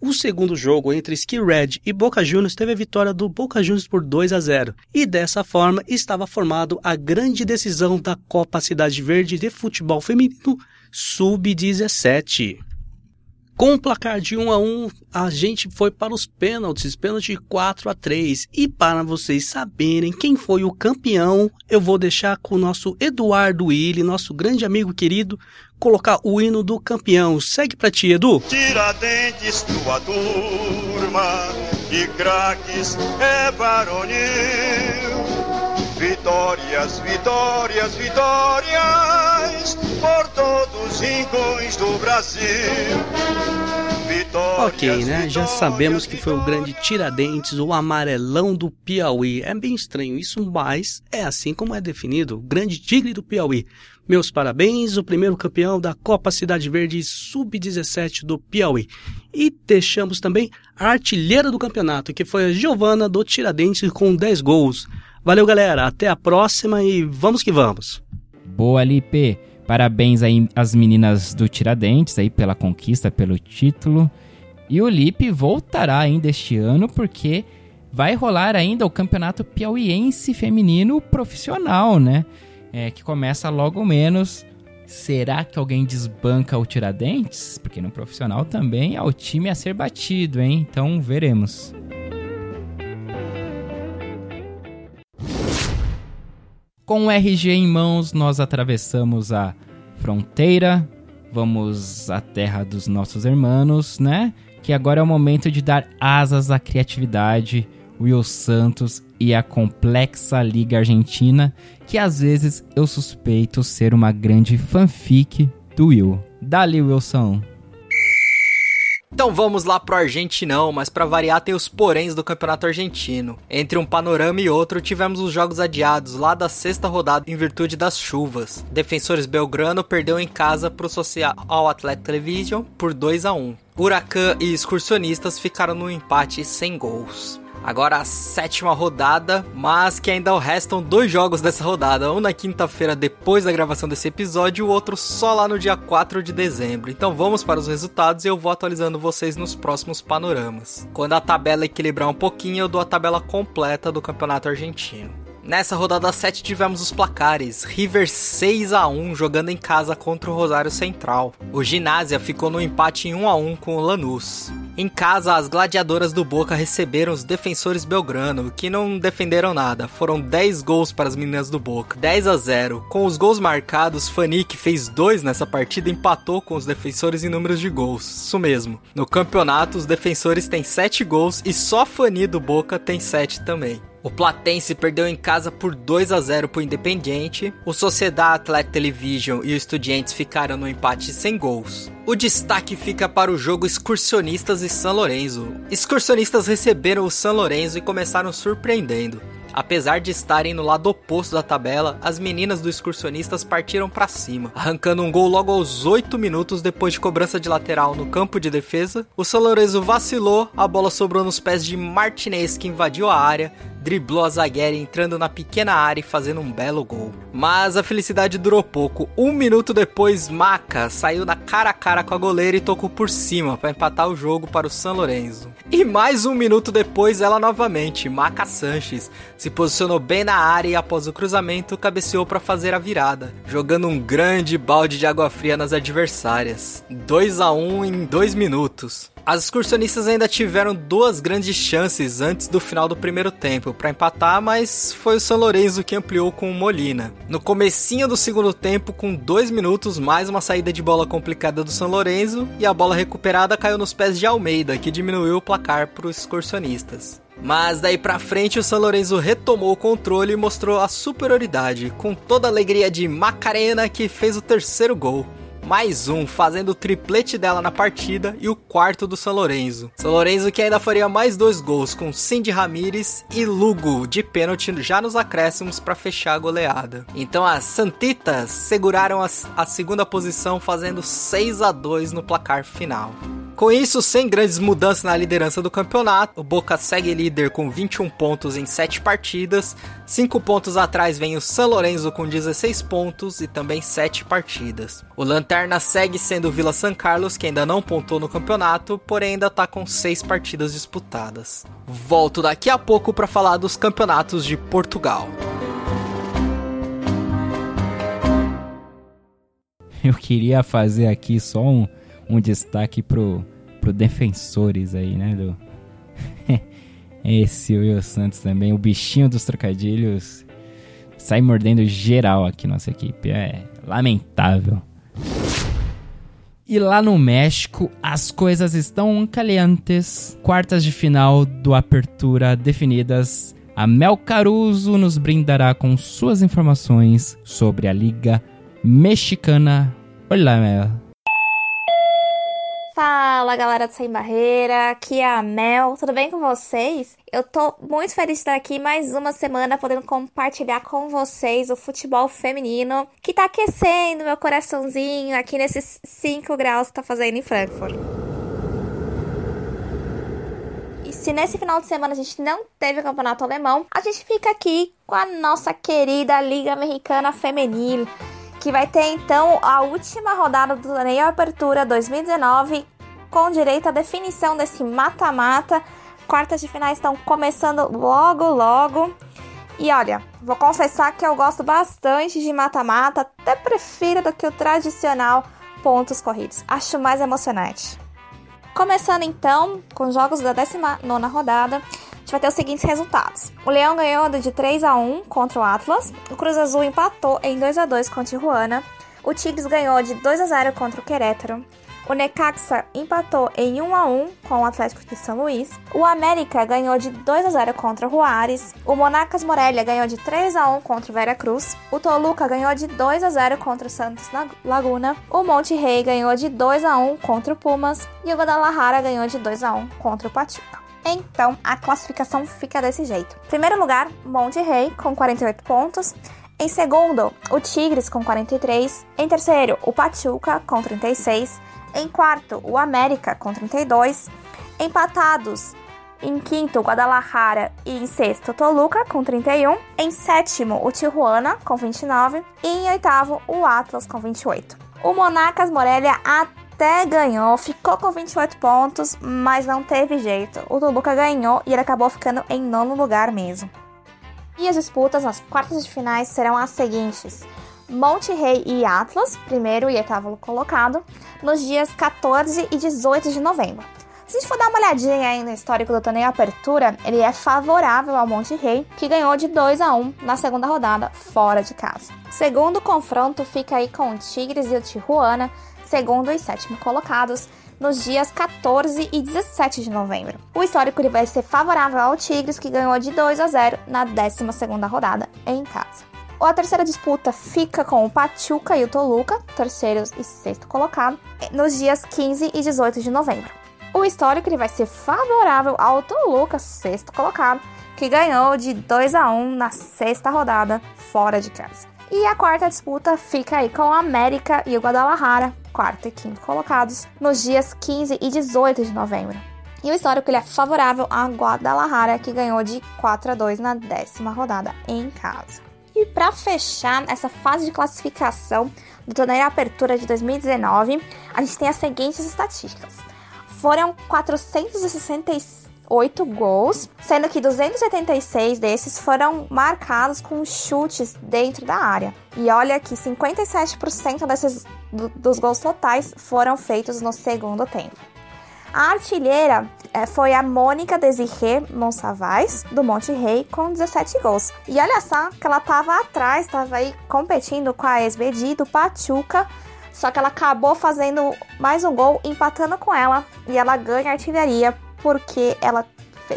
O segundo jogo entre Ski Red e Boca Juniors teve a vitória do Boca Juniors por 2 a 0. E dessa forma estava formado a grande decisão da Copa Cidade Verde de Futebol Feminino Sub-17. Com o placar de 1 a 1, a gente foi para os pênaltis, pênalti 4 a 3. E para vocês saberem quem foi o campeão, eu vou deixar com o nosso Eduardo Willi, nosso grande amigo querido, colocar o hino do campeão. Segue pra ti, Edu. Tiradentes, tua turma de craques é varonil. Vitórias, vitórias, vitórias por todos os rincões do Brasil. Ok, né? Já sabemos que foi o grande Tiradentes, o amarelão do Piauí. É bem estranho isso, mas é assim como é definido, o grande tigre do Piauí. Meus parabéns, o primeiro campeão da Copa Cidade Verde Sub-17 do Piauí. E deixamos também a artilheira do campeonato, que foi a Giovana do Tiradentes com 10 gols. Valeu, galera. Até a próxima e vamos que vamos. Boa, Lipe. Parabéns aí às meninas do Tiradentes aí pela conquista, pelo título. E o Lipe voltará ainda este ano porque vai rolar ainda o Campeonato Piauiense Feminino Profissional, né? É, que começa logo menos. Será que alguém desbanca o Tiradentes? Porque no profissional também é o time a ser batido, hein? Então veremos. Com o RG em mãos, nós atravessamos a fronteira, vamos à terra dos nossos irmãos, né? Que agora é o momento de dar asas à criatividade, Will Santos e a complexa Liga Argentina, que às vezes eu suspeito ser uma grande fanfic do Will. Dali, Wilson! Então vamos lá pro Argentinão, mas para variar tem os poréns do Campeonato Argentino. Entre um panorama e outro, tivemos os jogos adiados lá da sexta rodada em virtude das chuvas. Defensores Belgrano perdeu em casa pro Social Athletic Television por 2 a 1. Huracan e excursionistas ficaram no empate sem gols. Agora a sétima rodada, mas que ainda restam dois jogos dessa rodada, um na quinta-feira depois da gravação desse episódio o outro só lá no dia 4 de dezembro. Então vamos para os resultados e eu vou atualizando vocês nos próximos panoramas. Quando a tabela equilibrar um pouquinho, eu dou a tabela completa do Campeonato Argentino. Nessa rodada 7 tivemos os placares: River 6 a 1 jogando em casa contra o Rosário Central. O Ginásia ficou no empate em 1 a 1 com o Lanús. Em casa, as gladiadoras do Boca receberam os defensores Belgrano, que não defenderam nada. Foram 10 gols para as meninas do Boca, 10 a 0. Com os gols marcados, Fanny, que fez dois nessa partida, empatou com os defensores em números de gols. Isso mesmo. No campeonato, os defensores têm 7 gols e só Fanny do Boca tem 7 também. O Platense perdeu em casa por 2 a 0 para o Independiente. O Sociedade Athletic Television e o Estudiantes ficaram no empate sem gols. O destaque fica para o jogo Excursionistas e São Lourenço. Excursionistas receberam o São Lourenço e começaram surpreendendo. Apesar de estarem no lado oposto da tabela, as meninas do excursionistas partiram para cima, arrancando um gol logo aos 8 minutos depois de cobrança de lateral no campo de defesa. O São Lourenço vacilou, a bola sobrou nos pés de Martinez que invadiu a área, driblou a zagueira entrando na pequena área e fazendo um belo gol. Mas a felicidade durou pouco. Um minuto depois, Maca saiu na cara a cara com a goleira e tocou por cima para empatar o jogo para o São Lourenço. E mais um minuto depois, ela novamente, Maca Sanches, se posicionou bem na área e após o cruzamento cabeceou para fazer a virada, jogando um grande balde de água fria nas adversárias. 2 a 1 em 2 minutos. As excursionistas ainda tiveram duas grandes chances antes do final do primeiro tempo para empatar, mas foi o São Lourenço que ampliou com o Molina. No comecinho do segundo tempo, com dois minutos, mais uma saída de bola complicada do São Lourenço e a bola recuperada caiu nos pés de Almeida, que diminuiu o placar para os excursionistas. Mas daí pra frente o São Lourenço retomou o controle e mostrou a superioridade, com toda a alegria de Macarena que fez o terceiro gol mais um, fazendo o triplete dela na partida e o quarto do São Lourenço. São Lourenço que ainda faria mais dois gols com Cindy Ramírez e Lugo de pênalti já nos acréscimos para fechar a goleada. Então as Santitas seguraram a, a segunda posição fazendo 6 a 2 no placar final. Com isso, sem grandes mudanças na liderança do campeonato, o Boca segue líder com 21 pontos em 7 partidas. 5 pontos atrás vem o São Lourenço com 16 pontos e também 7 partidas. O Lanterna segue sendo o Vila San Carlos, que ainda não pontou no campeonato, porém ainda está com 6 partidas disputadas. Volto daqui a pouco para falar dos campeonatos de Portugal. Eu queria fazer aqui só um, um destaque pro pro defensores aí, né? Do... Esse Will Santos também, o bichinho dos trocadilhos, sai mordendo geral aqui nossa equipe. É lamentável. E lá no México, as coisas estão calientes. Quartas de final do Apertura definidas. A Mel Caruso nos brindará com suas informações sobre a Liga Mexicana. Olá, Mel. Fala galera do Sem Barreira, aqui é a Mel, tudo bem com vocês? Eu tô muito feliz de estar aqui mais uma semana podendo compartilhar com vocês o futebol feminino que tá aquecendo meu coraçãozinho aqui nesses 5 graus que tá fazendo em Frankfurt. E se nesse final de semana a gente não teve o campeonato alemão, a gente fica aqui com a nossa querida Liga Americana Feminil que vai ter então a última rodada do torneio Apertura 2019 com direito à definição desse mata-mata. Quartas de finais estão começando logo, logo. E olha, vou confessar que eu gosto bastante de mata-mata, até prefiro do que o tradicional pontos corridos. Acho mais emocionante. Começando então com os jogos da 19 rodada, vai ter os seguintes resultados. O Leão ganhou de 3 a 1 contra o Atlas. O Cruz Azul empatou em 2 a 2 contra o Tijuana. O Tigres ganhou de 2 a 0 contra o Querétaro. O Necaxa empatou em 1 a 1 com o Atlético de São Luís. O América ganhou de 2 a 0 contra o Juárez. O Monarcas Morelia ganhou de 3 a 1 contra o Vera Cruz. O Toluca ganhou de 2 a 0 contra o Santos Laguna. O Monte Rei ganhou de 2 a 1 contra o Pumas e o Guadalajara ganhou de 2 a 1 contra o Pachuca. Então, a classificação fica desse jeito. Primeiro lugar, Monte Rei, com 48 pontos. Em segundo, o Tigres, com 43. Em terceiro, o Pachuca, com 36. Em quarto, o América, com 32. Empatados, em quinto, Guadalajara. E em sexto, Toluca, com 31. Em sétimo, o Tijuana, com 29. E em oitavo, o Atlas, com 28. O Monarcas Morelia até até ganhou, ficou com 28 pontos, mas não teve jeito. O Toluca ganhou e ele acabou ficando em nono lugar mesmo. E as disputas nas quartas de finais serão as seguintes: Monte Rei e Atlas, primeiro e oitavo colocado, nos dias 14 e 18 de novembro. Se a gente for dar uma olhadinha aí no histórico do torneio Apertura, ele é favorável ao Monte Rei, que ganhou de 2 a 1 na segunda rodada, fora de casa. Segundo confronto fica aí com o Tigres e o Tijuana, segundo e sétimo colocados nos dias 14 e 17 de novembro. O histórico ele vai ser favorável ao Tigres, que ganhou de 2 a 0 na 12 rodada em casa. A terceira disputa fica com o Pachuca e o Toluca, terceiros e sexto colocado, nos dias 15 e 18 de novembro. O histórico ele vai ser favorável ao Toluca, sexto colocado, que ganhou de 2 a 1 na sexta rodada fora de casa. E a quarta disputa fica aí com o América e o Guadalajara, quarto e quinto colocados, nos dias 15 e 18 de novembro. E o histórico ele é favorável a Guadalajara, que ganhou de 4 a 2 na décima rodada em casa. E para fechar essa fase de classificação do torneio Apertura de 2019, a gente tem as seguintes estatísticas. Foram 468 gols, sendo que 286 desses foram marcados com chutes dentro da área. E olha que 57% desses do, dos gols totais foram feitos no segundo tempo. A artilheira é, foi a Mônica Desirê Monsavais, do Monte Rei, com 17 gols. E olha só que ela estava atrás, estava aí competindo com a Esbedi do Pachuca, só que ela acabou fazendo mais um gol, empatando com ela, e ela ganha a artilharia porque ela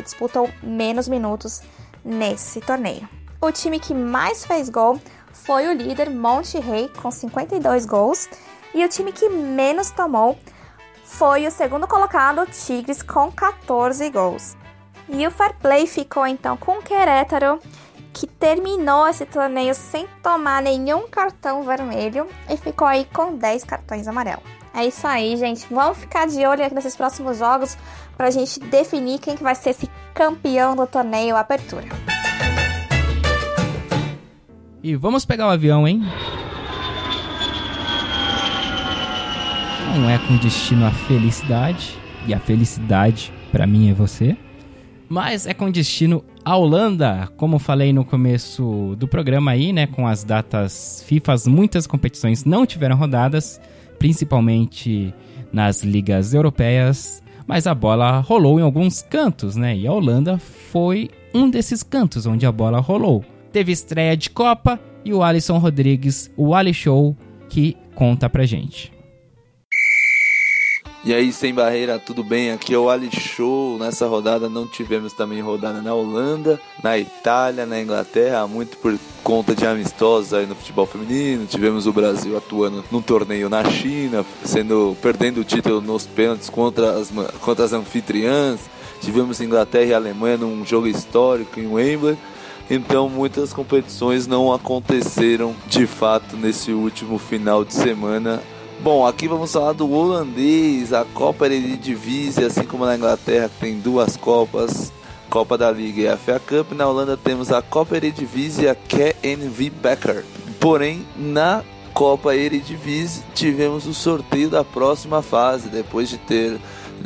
disputou menos minutos nesse torneio. O time que mais fez gol foi o líder Monte Rey, com 52 gols, e o time que menos tomou foi o segundo colocado, Tigres, com 14 gols. E o Fair Play ficou então com o Querétaro, que terminou esse torneio sem tomar nenhum cartão vermelho e ficou aí com 10 cartões amarelos. É isso aí, gente. Vamos ficar de olho nesses próximos jogos para a gente definir quem que vai ser esse campeão do torneio Apertura. E vamos pegar o avião, hein? Não é com destino à felicidade, e a felicidade para mim é você, mas é com destino à Holanda, como falei no começo do programa aí, né, com as datas FIFA, muitas competições não tiveram rodadas, principalmente nas ligas europeias, mas a bola rolou em alguns cantos, né? E a Holanda foi um desses cantos onde a bola rolou. Teve estreia de Copa e o Alisson Rodrigues, o Ali Show, que conta pra gente. E aí, sem barreira, tudo bem? Aqui é o Ali Show. Nessa rodada não tivemos também rodada na Holanda, na Itália, na Inglaterra, muito por conta de amistosos aí no futebol feminino. Tivemos o Brasil atuando num torneio na China, sendo perdendo o título nos pênaltis contra as, contra as anfitriãs. Tivemos Inglaterra e Alemanha num jogo histórico em Wembley. Então muitas competições não aconteceram de fato nesse último final de semana Bom, aqui vamos falar do holandês, a Copa Eredivisie, assim como na Inglaterra tem duas copas, Copa da Liga e a FA Cup. Na Holanda temos a Copa Eredivisie e a KNV Becker. Porém, na Copa Eredivisie tivemos o sorteio da próxima fase, depois de ter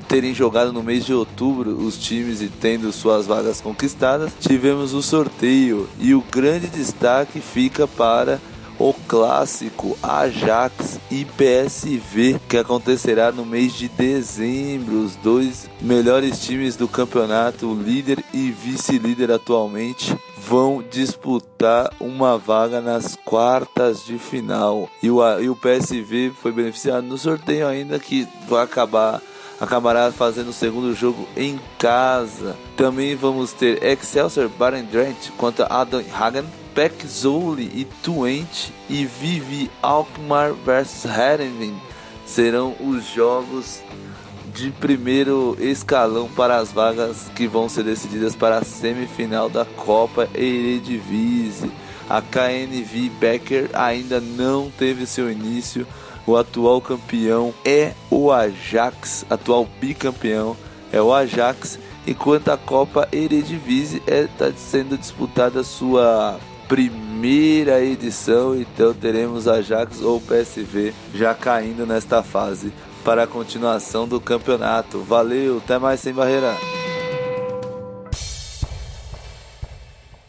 terem jogado no mês de outubro os times e tendo suas vagas conquistadas, tivemos o sorteio e o grande destaque fica para o clássico Ajax e PSV, que acontecerá no mês de dezembro. Os dois melhores times do campeonato, líder e vice-líder atualmente, vão disputar uma vaga nas quartas de final. E o, e o PSV foi beneficiado no sorteio ainda que vai acabar acabará fazendo o segundo jogo em casa. Também vamos ter Excelsior Barendrecht contra Adam Hagen Beck e Twente e Vivi Alkmaar vs Herenveen serão os jogos de primeiro escalão para as vagas que vão ser decididas para a semifinal da Copa Eredivisie. A KNV Becker ainda não teve seu início. O atual campeão é o Ajax, atual bicampeão é o Ajax, enquanto a Copa Eredivisie está é, sendo disputada sua primeira edição, então teremos Ajax ou PSV já caindo nesta fase para a continuação do campeonato. Valeu, até mais sem barreira.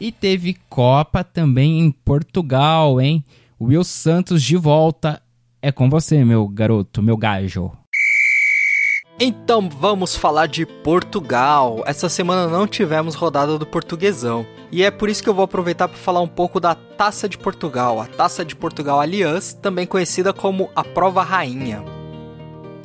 E teve Copa também em Portugal, hein? Will Santos de volta. É com você, meu garoto, meu gajo. Então vamos falar de Portugal. Essa semana não tivemos rodada do Portuguesão. E é por isso que eu vou aproveitar para falar um pouco da Taça de Portugal, a Taça de Portugal Allianz, também conhecida como a Prova Rainha.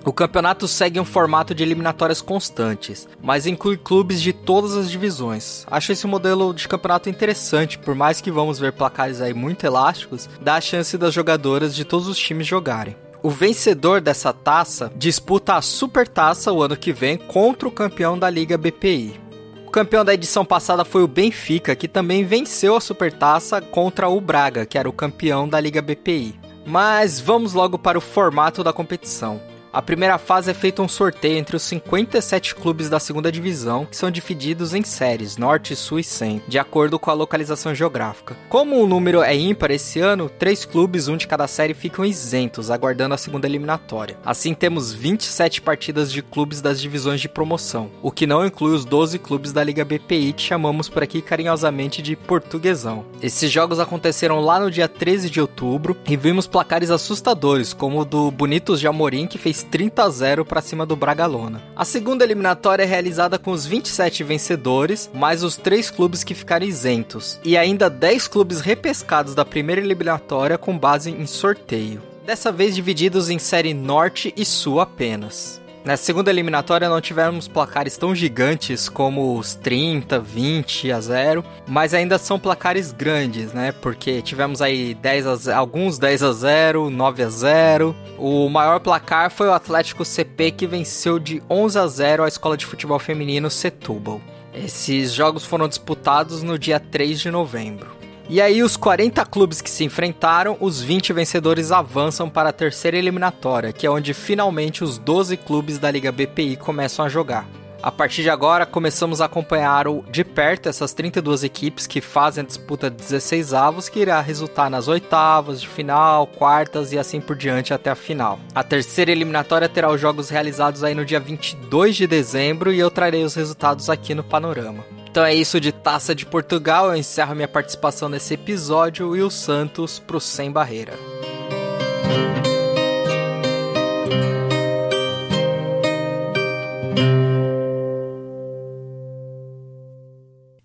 O campeonato segue um formato de eliminatórias constantes, mas inclui clubes de todas as divisões. Acho esse modelo de campeonato interessante, por mais que vamos ver placares aí muito elásticos, dá a chance das jogadoras de todos os times jogarem. O vencedor dessa taça disputa a Super Taça o ano que vem contra o campeão da Liga BPI. O campeão da edição passada foi o Benfica, que também venceu a Supertaça contra o Braga, que era o campeão da Liga BPI. Mas vamos logo para o formato da competição. A primeira fase é feito um sorteio entre os 57 clubes da segunda divisão, que são divididos em séries, norte, sul e centro, de acordo com a localização geográfica. Como o número é ímpar esse ano, três clubes, um de cada série, ficam isentos, aguardando a segunda eliminatória. Assim, temos 27 partidas de clubes das divisões de promoção, o que não inclui os 12 clubes da Liga BPI, que chamamos por aqui carinhosamente de Portuguesão. Esses jogos aconteceram lá no dia 13 de outubro e vimos placares assustadores, como o do Bonitos de Amorim, que fez 30 a 0 para cima do Bragalona. A segunda eliminatória é realizada com os 27 vencedores, mais os três clubes que ficaram isentos, e ainda 10 clubes repescados da primeira eliminatória com base em sorteio. Dessa vez divididos em série Norte e Sul apenas. Na segunda eliminatória não tivemos placares tão gigantes como os 30, 20 a 0, mas ainda são placares grandes, né? Porque tivemos aí 10 a, alguns 10 a 0, 9 a 0. O maior placar foi o Atlético CP que venceu de 11 a 0 a Escola de Futebol Feminino Setúbal. Esses jogos foram disputados no dia 3 de novembro. E aí, os 40 clubes que se enfrentaram, os 20 vencedores avançam para a terceira eliminatória, que é onde finalmente os 12 clubes da Liga BPI começam a jogar. A partir de agora, começamos a acompanhar de perto essas 32 equipes que fazem a disputa de 16 avos, que irá resultar nas oitavas, de final, quartas e assim por diante até a final. A terceira eliminatória terá os jogos realizados aí no dia 22 de dezembro e eu trarei os resultados aqui no Panorama. Então é isso de Taça de Portugal. Eu encerro minha participação nesse episódio e o Santos pro Sem Barreira.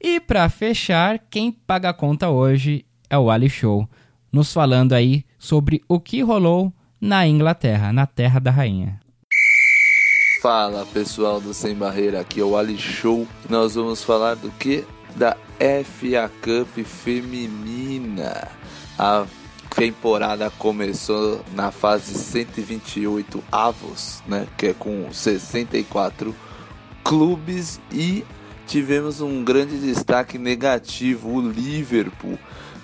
E para fechar, quem paga a conta hoje é o Ali Show, nos falando aí sobre o que rolou na Inglaterra, na terra da rainha. Fala pessoal do Sem Barreira, aqui é o Ali Show. Nós vamos falar do que? Da FA Cup feminina. A temporada começou na fase 128 avos, né? Que é com 64 clubes e tivemos um grande destaque negativo, o Liverpool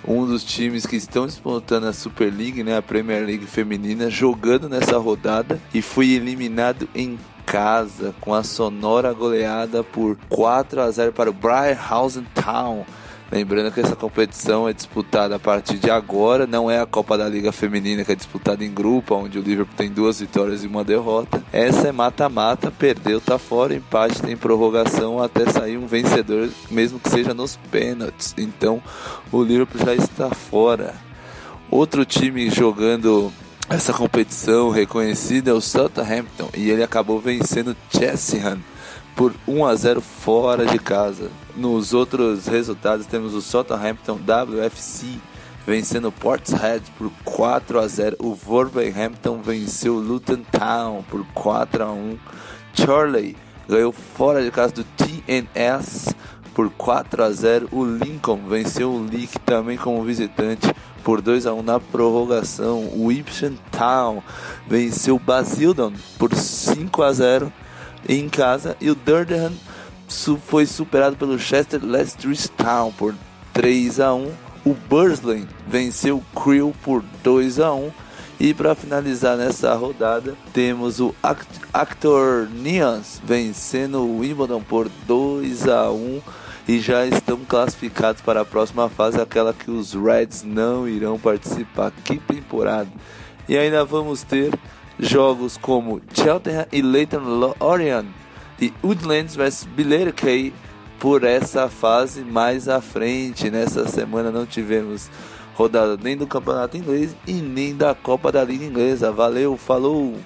um dos times que estão disputando a Super League, né, a Premier League feminina, jogando nessa rodada e foi eliminado em casa com a sonora goleada por 4 a 0 para o Brighthausen Town. Lembrando que essa competição é disputada a partir de agora, não é a Copa da Liga Feminina que é disputada em grupo, onde o Liverpool tem duas vitórias e uma derrota. Essa é mata-mata, perdeu, tá fora, empate tem prorrogação até sair um vencedor, mesmo que seja nos pênaltis. Então o Liverpool já está fora. Outro time jogando essa competição reconhecida é o Southampton e ele acabou vencendo Chelsea por 1 a 0 fora de casa. Nos outros resultados temos o Southampton WFC vencendo Portshead por 4 a 0. O Wolverhampton venceu Luton Town por 4 a 1. Charley ganhou fora de casa do TNS por 4 a 0. O Lincoln venceu o Leek também como visitante por 2 a 1 na prorrogação. O Ipswich Town venceu o Basildon por 5 a 0 em casa e o Durham foi superado pelo Chester Leicester Town por 3 a 1. O Bursley venceu o Crew por 2 a 1. E para finalizar nessa rodada, temos o Actor Neons vencendo o Wimbledon por 2 a 1 e já estão classificados para a próxima fase, aquela que os Reds não irão participar. Que temporada! E ainda vamos ter jogos como Cheltenham e Leighton Orient e Woodlands vs Billericay por essa fase mais à frente. Nessa semana não tivemos rodada nem do Campeonato Inglês e nem da Copa da Liga Inglesa. Valeu, falou!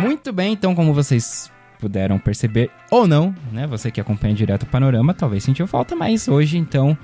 Muito bem, então como vocês puderam perceber ou não, né? Você que acompanha direto o panorama talvez sentiu falta, mas hoje então,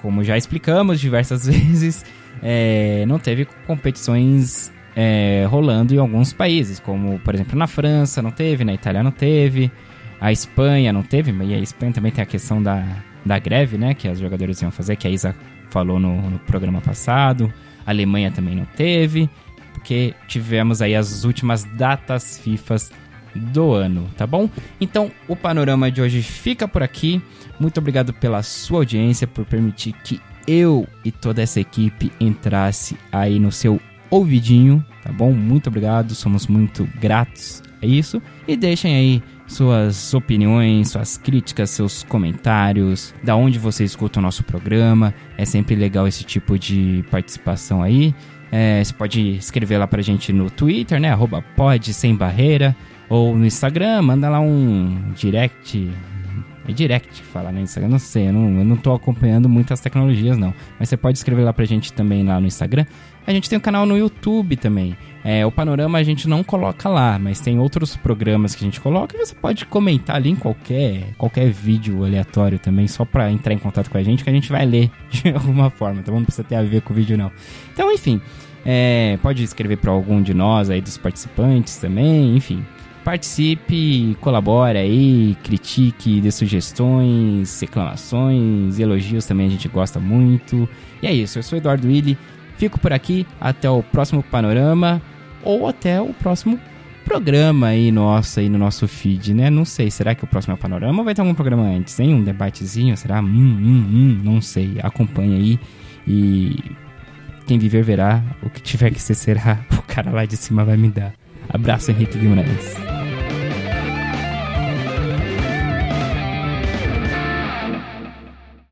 como já explicamos diversas vezes, é, não teve competições é, rolando em alguns países, como por exemplo na França não teve, na Itália não teve, a Espanha não teve, e a Espanha também tem a questão da, da greve, né? Que as jogadoras iam fazer, que a Isa falou no, no programa passado. A Alemanha também não teve, porque tivemos aí as últimas datas FIFAs do ano, tá bom? Então, o panorama de hoje fica por aqui. Muito obrigado pela sua audiência, por permitir que eu e toda essa equipe entrasse aí no seu ouvidinho, tá bom? Muito obrigado, somos muito gratos a isso. E deixem aí suas opiniões, suas críticas, seus comentários, da onde você escuta o nosso programa. É sempre legal esse tipo de participação aí. É, você pode escrever lá pra gente no Twitter, né? Arroba sem barreira. Ou no Instagram, manda lá um direct. É direct que fala no Instagram, não sei, eu não, eu não tô acompanhando muitas tecnologias não. Mas você pode escrever lá pra gente também lá no Instagram. A gente tem um canal no YouTube também. É, o panorama a gente não coloca lá, mas tem outros programas que a gente coloca e você pode comentar ali em qualquer, qualquer vídeo aleatório também, só pra entrar em contato com a gente, que a gente vai ler de alguma forma, então não precisa ter a ver com o vídeo não. Então, enfim, É, pode escrever para algum de nós aí dos participantes também, enfim. Participe, colabore aí, critique, dê sugestões, reclamações, elogios também a gente gosta muito. E é isso, eu sou Eduardo Willi, fico por aqui, até o próximo panorama ou até o próximo programa aí nosso aí no nosso feed, né? Não sei, será que o próximo é o panorama ou vai ter algum programa antes, hein? Um debatezinho, será? Hum, hum, hum, não sei. Acompanhe aí e quem viver verá, o que tiver que ser será, o cara lá de cima vai me dar. Abraço, Henrique Guimarães.